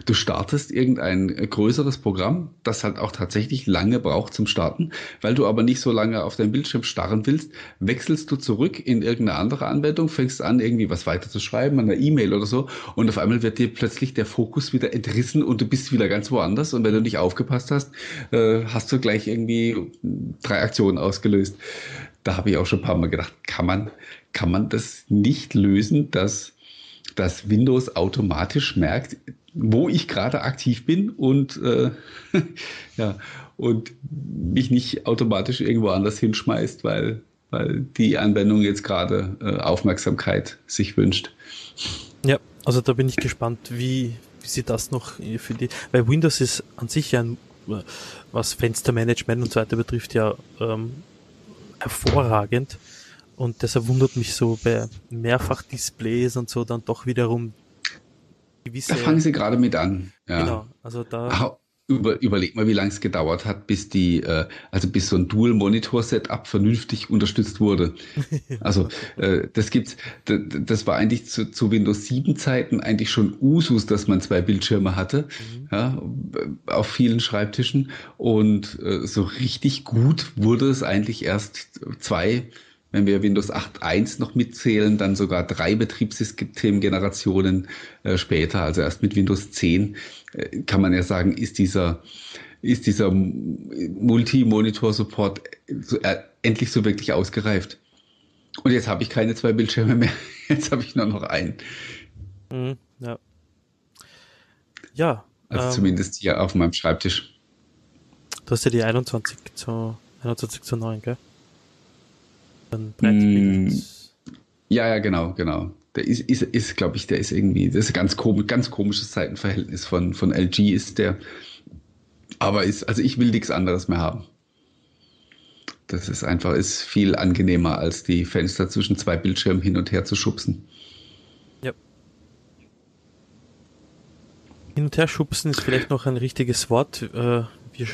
du startest irgendein größeres Programm, das halt auch tatsächlich lange braucht zum Starten, weil du aber nicht so lange auf deinem Bildschirm starren willst, wechselst du zurück in irgendeine andere Anwendung, fängst an, irgendwie was weiter zu schreiben, an einer E-Mail oder so, und auf einmal wird dir plötzlich der Fokus wieder entrissen und du bist wieder ganz woanders. Und wenn du nicht aufgepasst hast, äh, hast du gleich irgendwie drei Aktionen ausgelöst. Da habe ich auch schon ein paar Mal gedacht, kann man, kann man das nicht lösen, dass, dass Windows automatisch merkt, wo ich gerade aktiv bin und, äh, ja, und mich nicht automatisch irgendwo anders hinschmeißt, weil, weil die Anwendung jetzt gerade äh, Aufmerksamkeit sich wünscht. Ja, also da bin ich gespannt, wie, wie sie das noch für die, weil Windows ist an sich ein was Fenstermanagement und so weiter betrifft, ja ähm, hervorragend. Und deshalb wundert mich so bei Mehrfach-Displays und so dann doch wiederum gewisse. Da fangen sie gerade mit an. Ja. Genau, also da. Ach, über, überleg mal, wie lange es gedauert hat, bis die, äh, also bis so ein Dual-Monitor-Setup vernünftig unterstützt wurde. Also äh, das gibt's, das war eigentlich zu, zu Windows 7 Zeiten eigentlich schon Usus, dass man zwei Bildschirme hatte, mhm. ja, auf vielen Schreibtischen. Und äh, so richtig gut wurde es eigentlich erst zwei wenn wir Windows 8.1 noch mitzählen, dann sogar drei Betriebssystemgenerationen äh, später, also erst mit Windows 10, äh, kann man ja sagen, ist dieser, ist dieser Multi-Monitor-Support so, äh, endlich so wirklich ausgereift. Und jetzt habe ich keine zwei Bildschirme mehr, jetzt habe ich nur noch einen. Mhm, ja. Ja. Also ähm, zumindest hier auf meinem Schreibtisch. Du hast ja die 21 zu, 21 zu 9, gell? Dann mm, ja, ja, genau, genau. Der ist, ist, ist glaube ich, der ist irgendwie, das ist ein ganz, komisch, ganz komisches Seitenverhältnis von, von LG ist der. Aber ist, also ich will nichts anderes mehr haben. Das ist einfach, ist viel angenehmer, als die Fenster zwischen zwei Bildschirmen hin und her zu schubsen. Ja. Hin und her schubsen ist vielleicht noch ein richtiges Wort. Äh, wir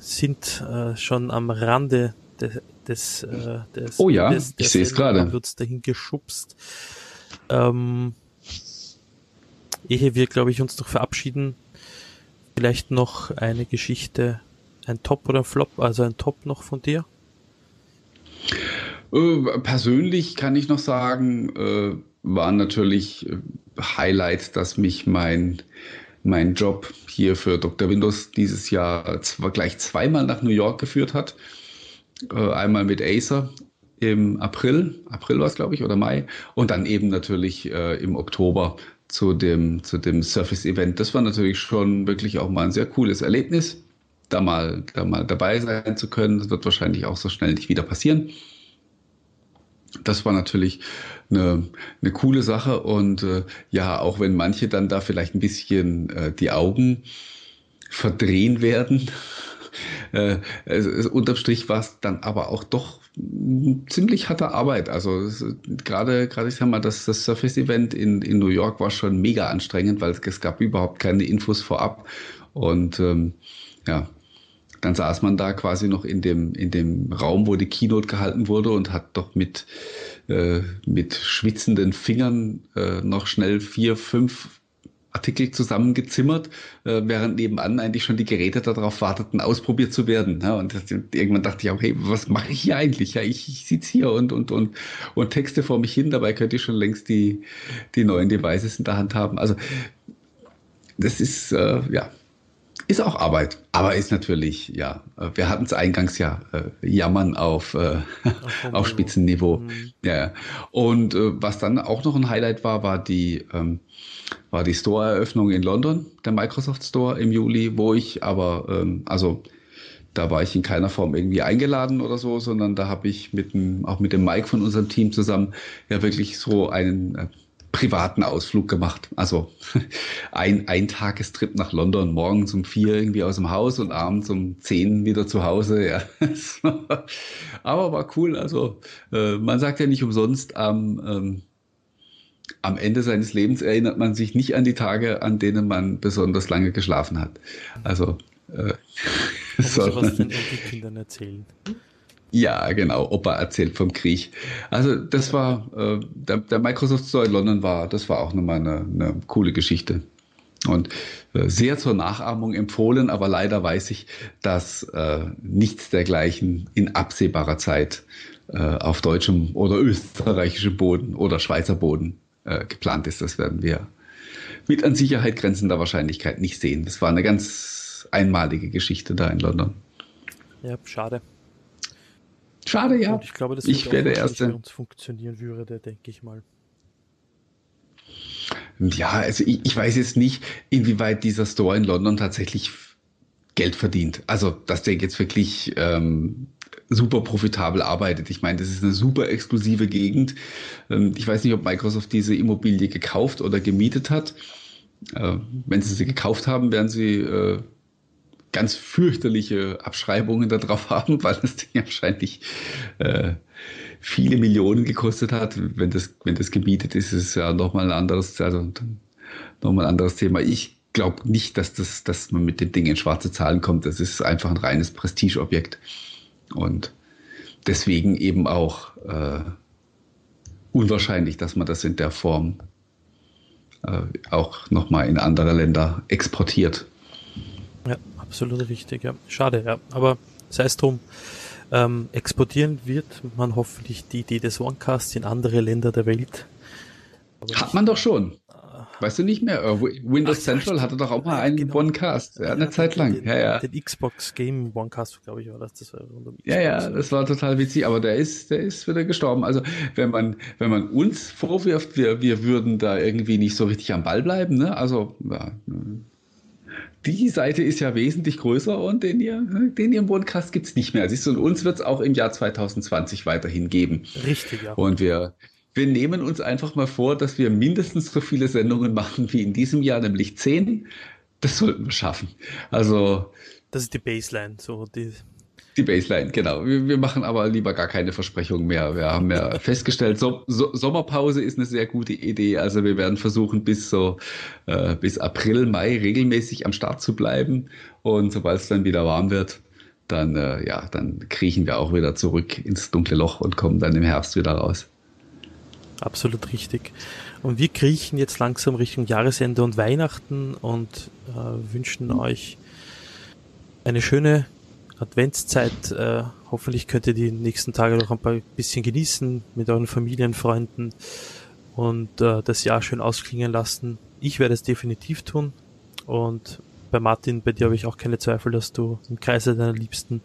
sind äh, schon am Rande des, des, äh, des Oh ja, des, ich sehe es gerade. wird es dahin geschubst. Ähm, ehe wir, glaube ich, uns noch verabschieden, vielleicht noch eine Geschichte, ein Top oder ein Flop, also ein Top noch von dir? Äh, persönlich kann ich noch sagen, äh, war natürlich äh, Highlight, dass mich mein mein Job hier für Dr. Windows dieses Jahr zwar gleich zweimal nach New York geführt hat. Äh, einmal mit Acer im April, April war es glaube ich, oder Mai, und dann eben natürlich äh, im Oktober zu dem, zu dem Surface-Event. Das war natürlich schon wirklich auch mal ein sehr cooles Erlebnis, da mal, da mal dabei sein zu können. Das wird wahrscheinlich auch so schnell nicht wieder passieren. Das war natürlich eine, eine coole Sache und äh, ja, auch wenn manche dann da vielleicht ein bisschen äh, die Augen verdrehen werden, äh, es, unterm Strich war es dann aber auch doch ziemlich harte Arbeit. Also gerade, gerade ich sag mal, das, das Surface-Event in, in New York war schon mega anstrengend, weil es, es gab überhaupt keine Infos vorab. Und ähm, ja, dann saß man da quasi noch in dem, in dem Raum, wo die Keynote gehalten wurde und hat doch mit, äh, mit schwitzenden Fingern äh, noch schnell vier, fünf Artikel zusammengezimmert, äh, während nebenan eigentlich schon die Geräte darauf warteten, ausprobiert zu werden. Und irgendwann dachte ich hey, was mache ich hier eigentlich? Ja, ich, ich sitze hier und, und, und, und texte vor mich hin, dabei könnte ich schon längst die, die neuen Devices in der Hand haben. Also das ist, äh, ja, ist auch Arbeit, aber ist natürlich, ja, wir hatten es eingangs ja, äh, jammern auf, äh, auf Spitzenniveau. Mhm. Ja. Und äh, was dann auch noch ein Highlight war, war die, ähm, war die Store-Eröffnung in London, der Microsoft Store im Juli, wo ich aber, ähm, also da war ich in keiner Form irgendwie eingeladen oder so, sondern da habe ich mit dem, auch mit dem Mike von unserem Team zusammen ja wirklich so einen äh, privaten Ausflug gemacht. Also ein, ein Tagestrip nach London, morgens um vier irgendwie aus dem Haus und abends um zehn wieder zu Hause. Ja. Aber war cool. Also äh, man sagt ja nicht umsonst, am, ähm, am Ende seines Lebens erinnert man sich nicht an die Tage, an denen man besonders lange geschlafen hat. Also äh, soll was den Kindern erzählen. Ja, genau. Opa erzählt vom Krieg. Also das war äh, der, der, Microsoft Store in London war, das war auch nochmal eine, eine coole Geschichte. Und äh, sehr zur Nachahmung empfohlen, aber leider weiß ich, dass äh, nichts dergleichen in absehbarer Zeit äh, auf deutschem oder österreichischem Boden oder Schweizer Boden äh, geplant ist. Das werden wir mit an Sicherheit grenzender Wahrscheinlichkeit nicht sehen. Das war eine ganz einmalige Geschichte da in London. Ja, schade. Schade, ja. Und ich glaube, das ich wäre der Erste. uns funktionieren würde, denke ich mal. Ja, also ich, ich weiß jetzt nicht, inwieweit dieser Store in London tatsächlich Geld verdient. Also, dass der jetzt wirklich ähm, super profitabel arbeitet. Ich meine, das ist eine super exklusive Gegend. Ähm, ich weiß nicht, ob Microsoft diese Immobilie gekauft oder gemietet hat. Äh, wenn sie sie gekauft haben, werden sie äh, ganz fürchterliche Abschreibungen darauf haben, weil das Ding wahrscheinlich äh, viele Millionen gekostet hat. Wenn das, wenn das gebietet ist, ist es ja nochmal ein anderes, also nochmal ein anderes Thema. Ich glaube nicht, dass das, dass man mit dem Ding in schwarze Zahlen kommt. Das ist einfach ein reines Prestigeobjekt. Und deswegen eben auch äh, unwahrscheinlich, dass man das in der Form äh, auch nochmal in andere Länder exportiert. Ja, absolut richtig, ja. Schade, ja. Aber sei es drum, ähm, exportieren wird man hoffentlich die Idee des OneCast in andere Länder der Welt. Aber Hat man doch schon. Weißt du nicht mehr? Äh, Windows Ach, Central hatte doch auch mal einen genau. OneCast, ja, eine ja, Zeit lang. Den, ja, ja. Den Xbox Game OneCast, glaube ich, war das. das war ja, ja, das war total witzig, aber der ist, der ist wieder gestorben. Also wenn man, wenn man uns vorwirft, wir, wir würden da irgendwie nicht so richtig am Ball bleiben, ne? Also ja, die Seite ist ja wesentlich größer und den, ihr, den ihrem Podcast gibt es nicht mehr. Siehst du, und uns wird es auch im Jahr 2020 weiterhin geben. Richtig, ja. Und wir, wir nehmen uns einfach mal vor, dass wir mindestens so viele Sendungen machen wie in diesem Jahr, nämlich zehn. Das sollten wir schaffen. Also. Das ist die Baseline, so die. Die Baseline, genau. Wir, wir machen aber lieber gar keine Versprechungen mehr. Wir haben ja festgestellt, so, so, Sommerpause ist eine sehr gute Idee. Also wir werden versuchen, bis so äh, bis April, Mai regelmäßig am Start zu bleiben. Und sobald es dann wieder warm wird, dann äh, ja, dann kriechen wir auch wieder zurück ins dunkle Loch und kommen dann im Herbst wieder raus. Absolut richtig. Und wir kriechen jetzt langsam Richtung Jahresende und Weihnachten und äh, wünschen euch eine schöne Adventszeit. Äh, hoffentlich könnt ihr die nächsten Tage noch ein paar bisschen genießen mit euren Familien, Freunden und äh, das Jahr schön ausklingen lassen. Ich werde es definitiv tun. Und bei Martin, bei dir habe ich auch keine Zweifel, dass du im Kreise deiner Liebsten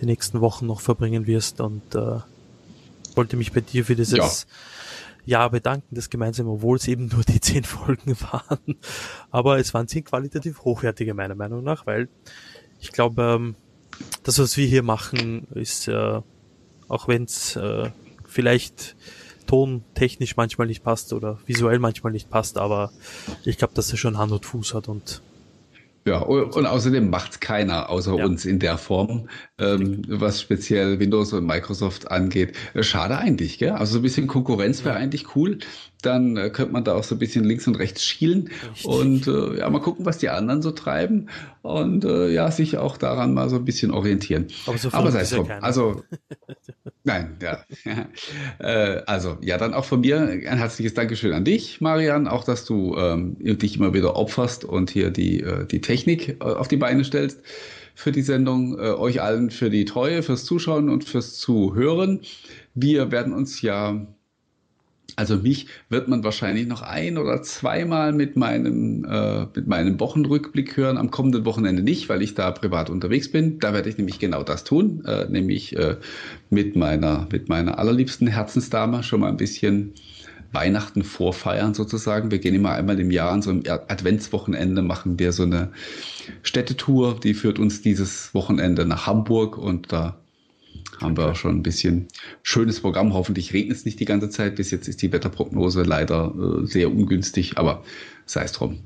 die nächsten Wochen noch verbringen wirst und äh, wollte mich bei dir für dieses ja. Jahr bedanken, das gemeinsam, obwohl es eben nur die zehn Folgen waren. Aber es waren zehn qualitativ hochwertige, meiner Meinung nach, weil ich glaube, ähm, das, was wir hier machen, ist, äh, auch wenn es äh, vielleicht tontechnisch manchmal nicht passt oder visuell manchmal nicht passt, aber ich glaube, dass er schon Hand und Fuß hat und ja, und außerdem macht keiner außer ja. uns in der Form, ähm, was speziell Windows und Microsoft angeht. Äh, schade eigentlich, gell? Also so ein bisschen Konkurrenz wäre eigentlich cool. Dann äh, könnte man da auch so ein bisschen links und rechts schielen Richtig. und äh, ja, mal gucken, was die anderen so treiben und äh, ja, sich auch daran mal so ein bisschen orientieren. Aber, so Aber sei es drum. Also Nein, ja. äh, also, ja, dann auch von mir ein herzliches Dankeschön an dich, Marian, auch dass du ähm, dich immer wieder opferst und hier die, äh, die Technik äh, auf die Beine stellst für die Sendung. Äh, euch allen für die Treue, fürs Zuschauen und fürs Zuhören. Wir werden uns ja also mich wird man wahrscheinlich noch ein oder zweimal mit meinem, äh, mit meinem Wochenrückblick hören. Am kommenden Wochenende nicht, weil ich da privat unterwegs bin. Da werde ich nämlich genau das tun, äh, nämlich äh, mit meiner, mit meiner allerliebsten Herzensdame schon mal ein bisschen Weihnachten vorfeiern sozusagen. Wir gehen immer einmal im Jahr an so einem Adventswochenende, machen wir so eine Städtetour. Die führt uns dieses Wochenende nach Hamburg und da haben wir auch schon ein bisschen schönes Programm. Hoffentlich regnet es nicht die ganze Zeit. Bis jetzt ist die Wetterprognose leider äh, sehr ungünstig, aber sei es drum.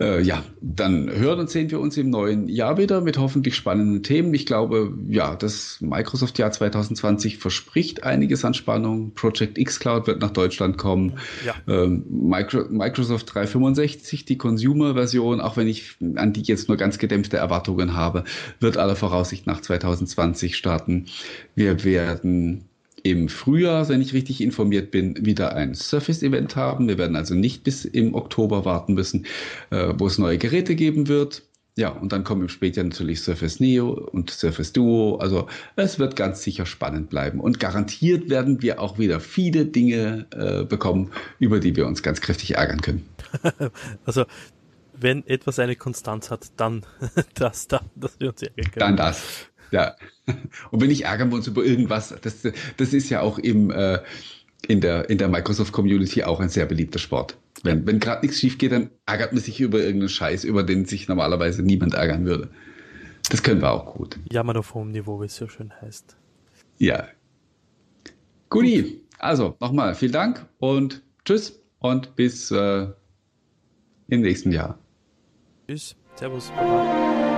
Äh, ja, dann hören und sehen wir uns im neuen Jahr wieder mit hoffentlich spannenden Themen. Ich glaube, ja, das Microsoft-Jahr 2020 verspricht einiges an Spannung. Project X Cloud wird nach Deutschland kommen. Ja. Ähm, Micro Microsoft 365, die Consumer-Version, auch wenn ich an die jetzt nur ganz gedämpfte Erwartungen habe, wird aller Voraussicht nach 2020 starten. Wir werden im Frühjahr, wenn ich richtig informiert bin, wieder ein Surface-Event haben. Wir werden also nicht bis im Oktober warten müssen, äh, wo es neue Geräte geben wird. Ja, und dann kommen im Spätjahr natürlich Surface Neo und Surface Duo. Also es wird ganz sicher spannend bleiben. Und garantiert werden wir auch wieder viele Dinge äh, bekommen, über die wir uns ganz kräftig ärgern können. also wenn etwas eine Konstanz hat, dann das, dann, dass wir uns ärgern können. Dann das. Ja. Und wenn nicht ärgern wir uns über irgendwas, das, das ist ja auch im, äh, in der, in der Microsoft-Community auch ein sehr beliebter Sport. Wenn, wenn gerade nichts schief geht, dann ärgert man sich über irgendeinen Scheiß, über den sich normalerweise niemand ärgern würde. Das können wir auch gut. Jammern auf hohem Niveau, wie es so schön heißt. Ja. Guti, also nochmal vielen Dank und tschüss und bis äh, im nächsten Jahr. Tschüss, Servus, Baba.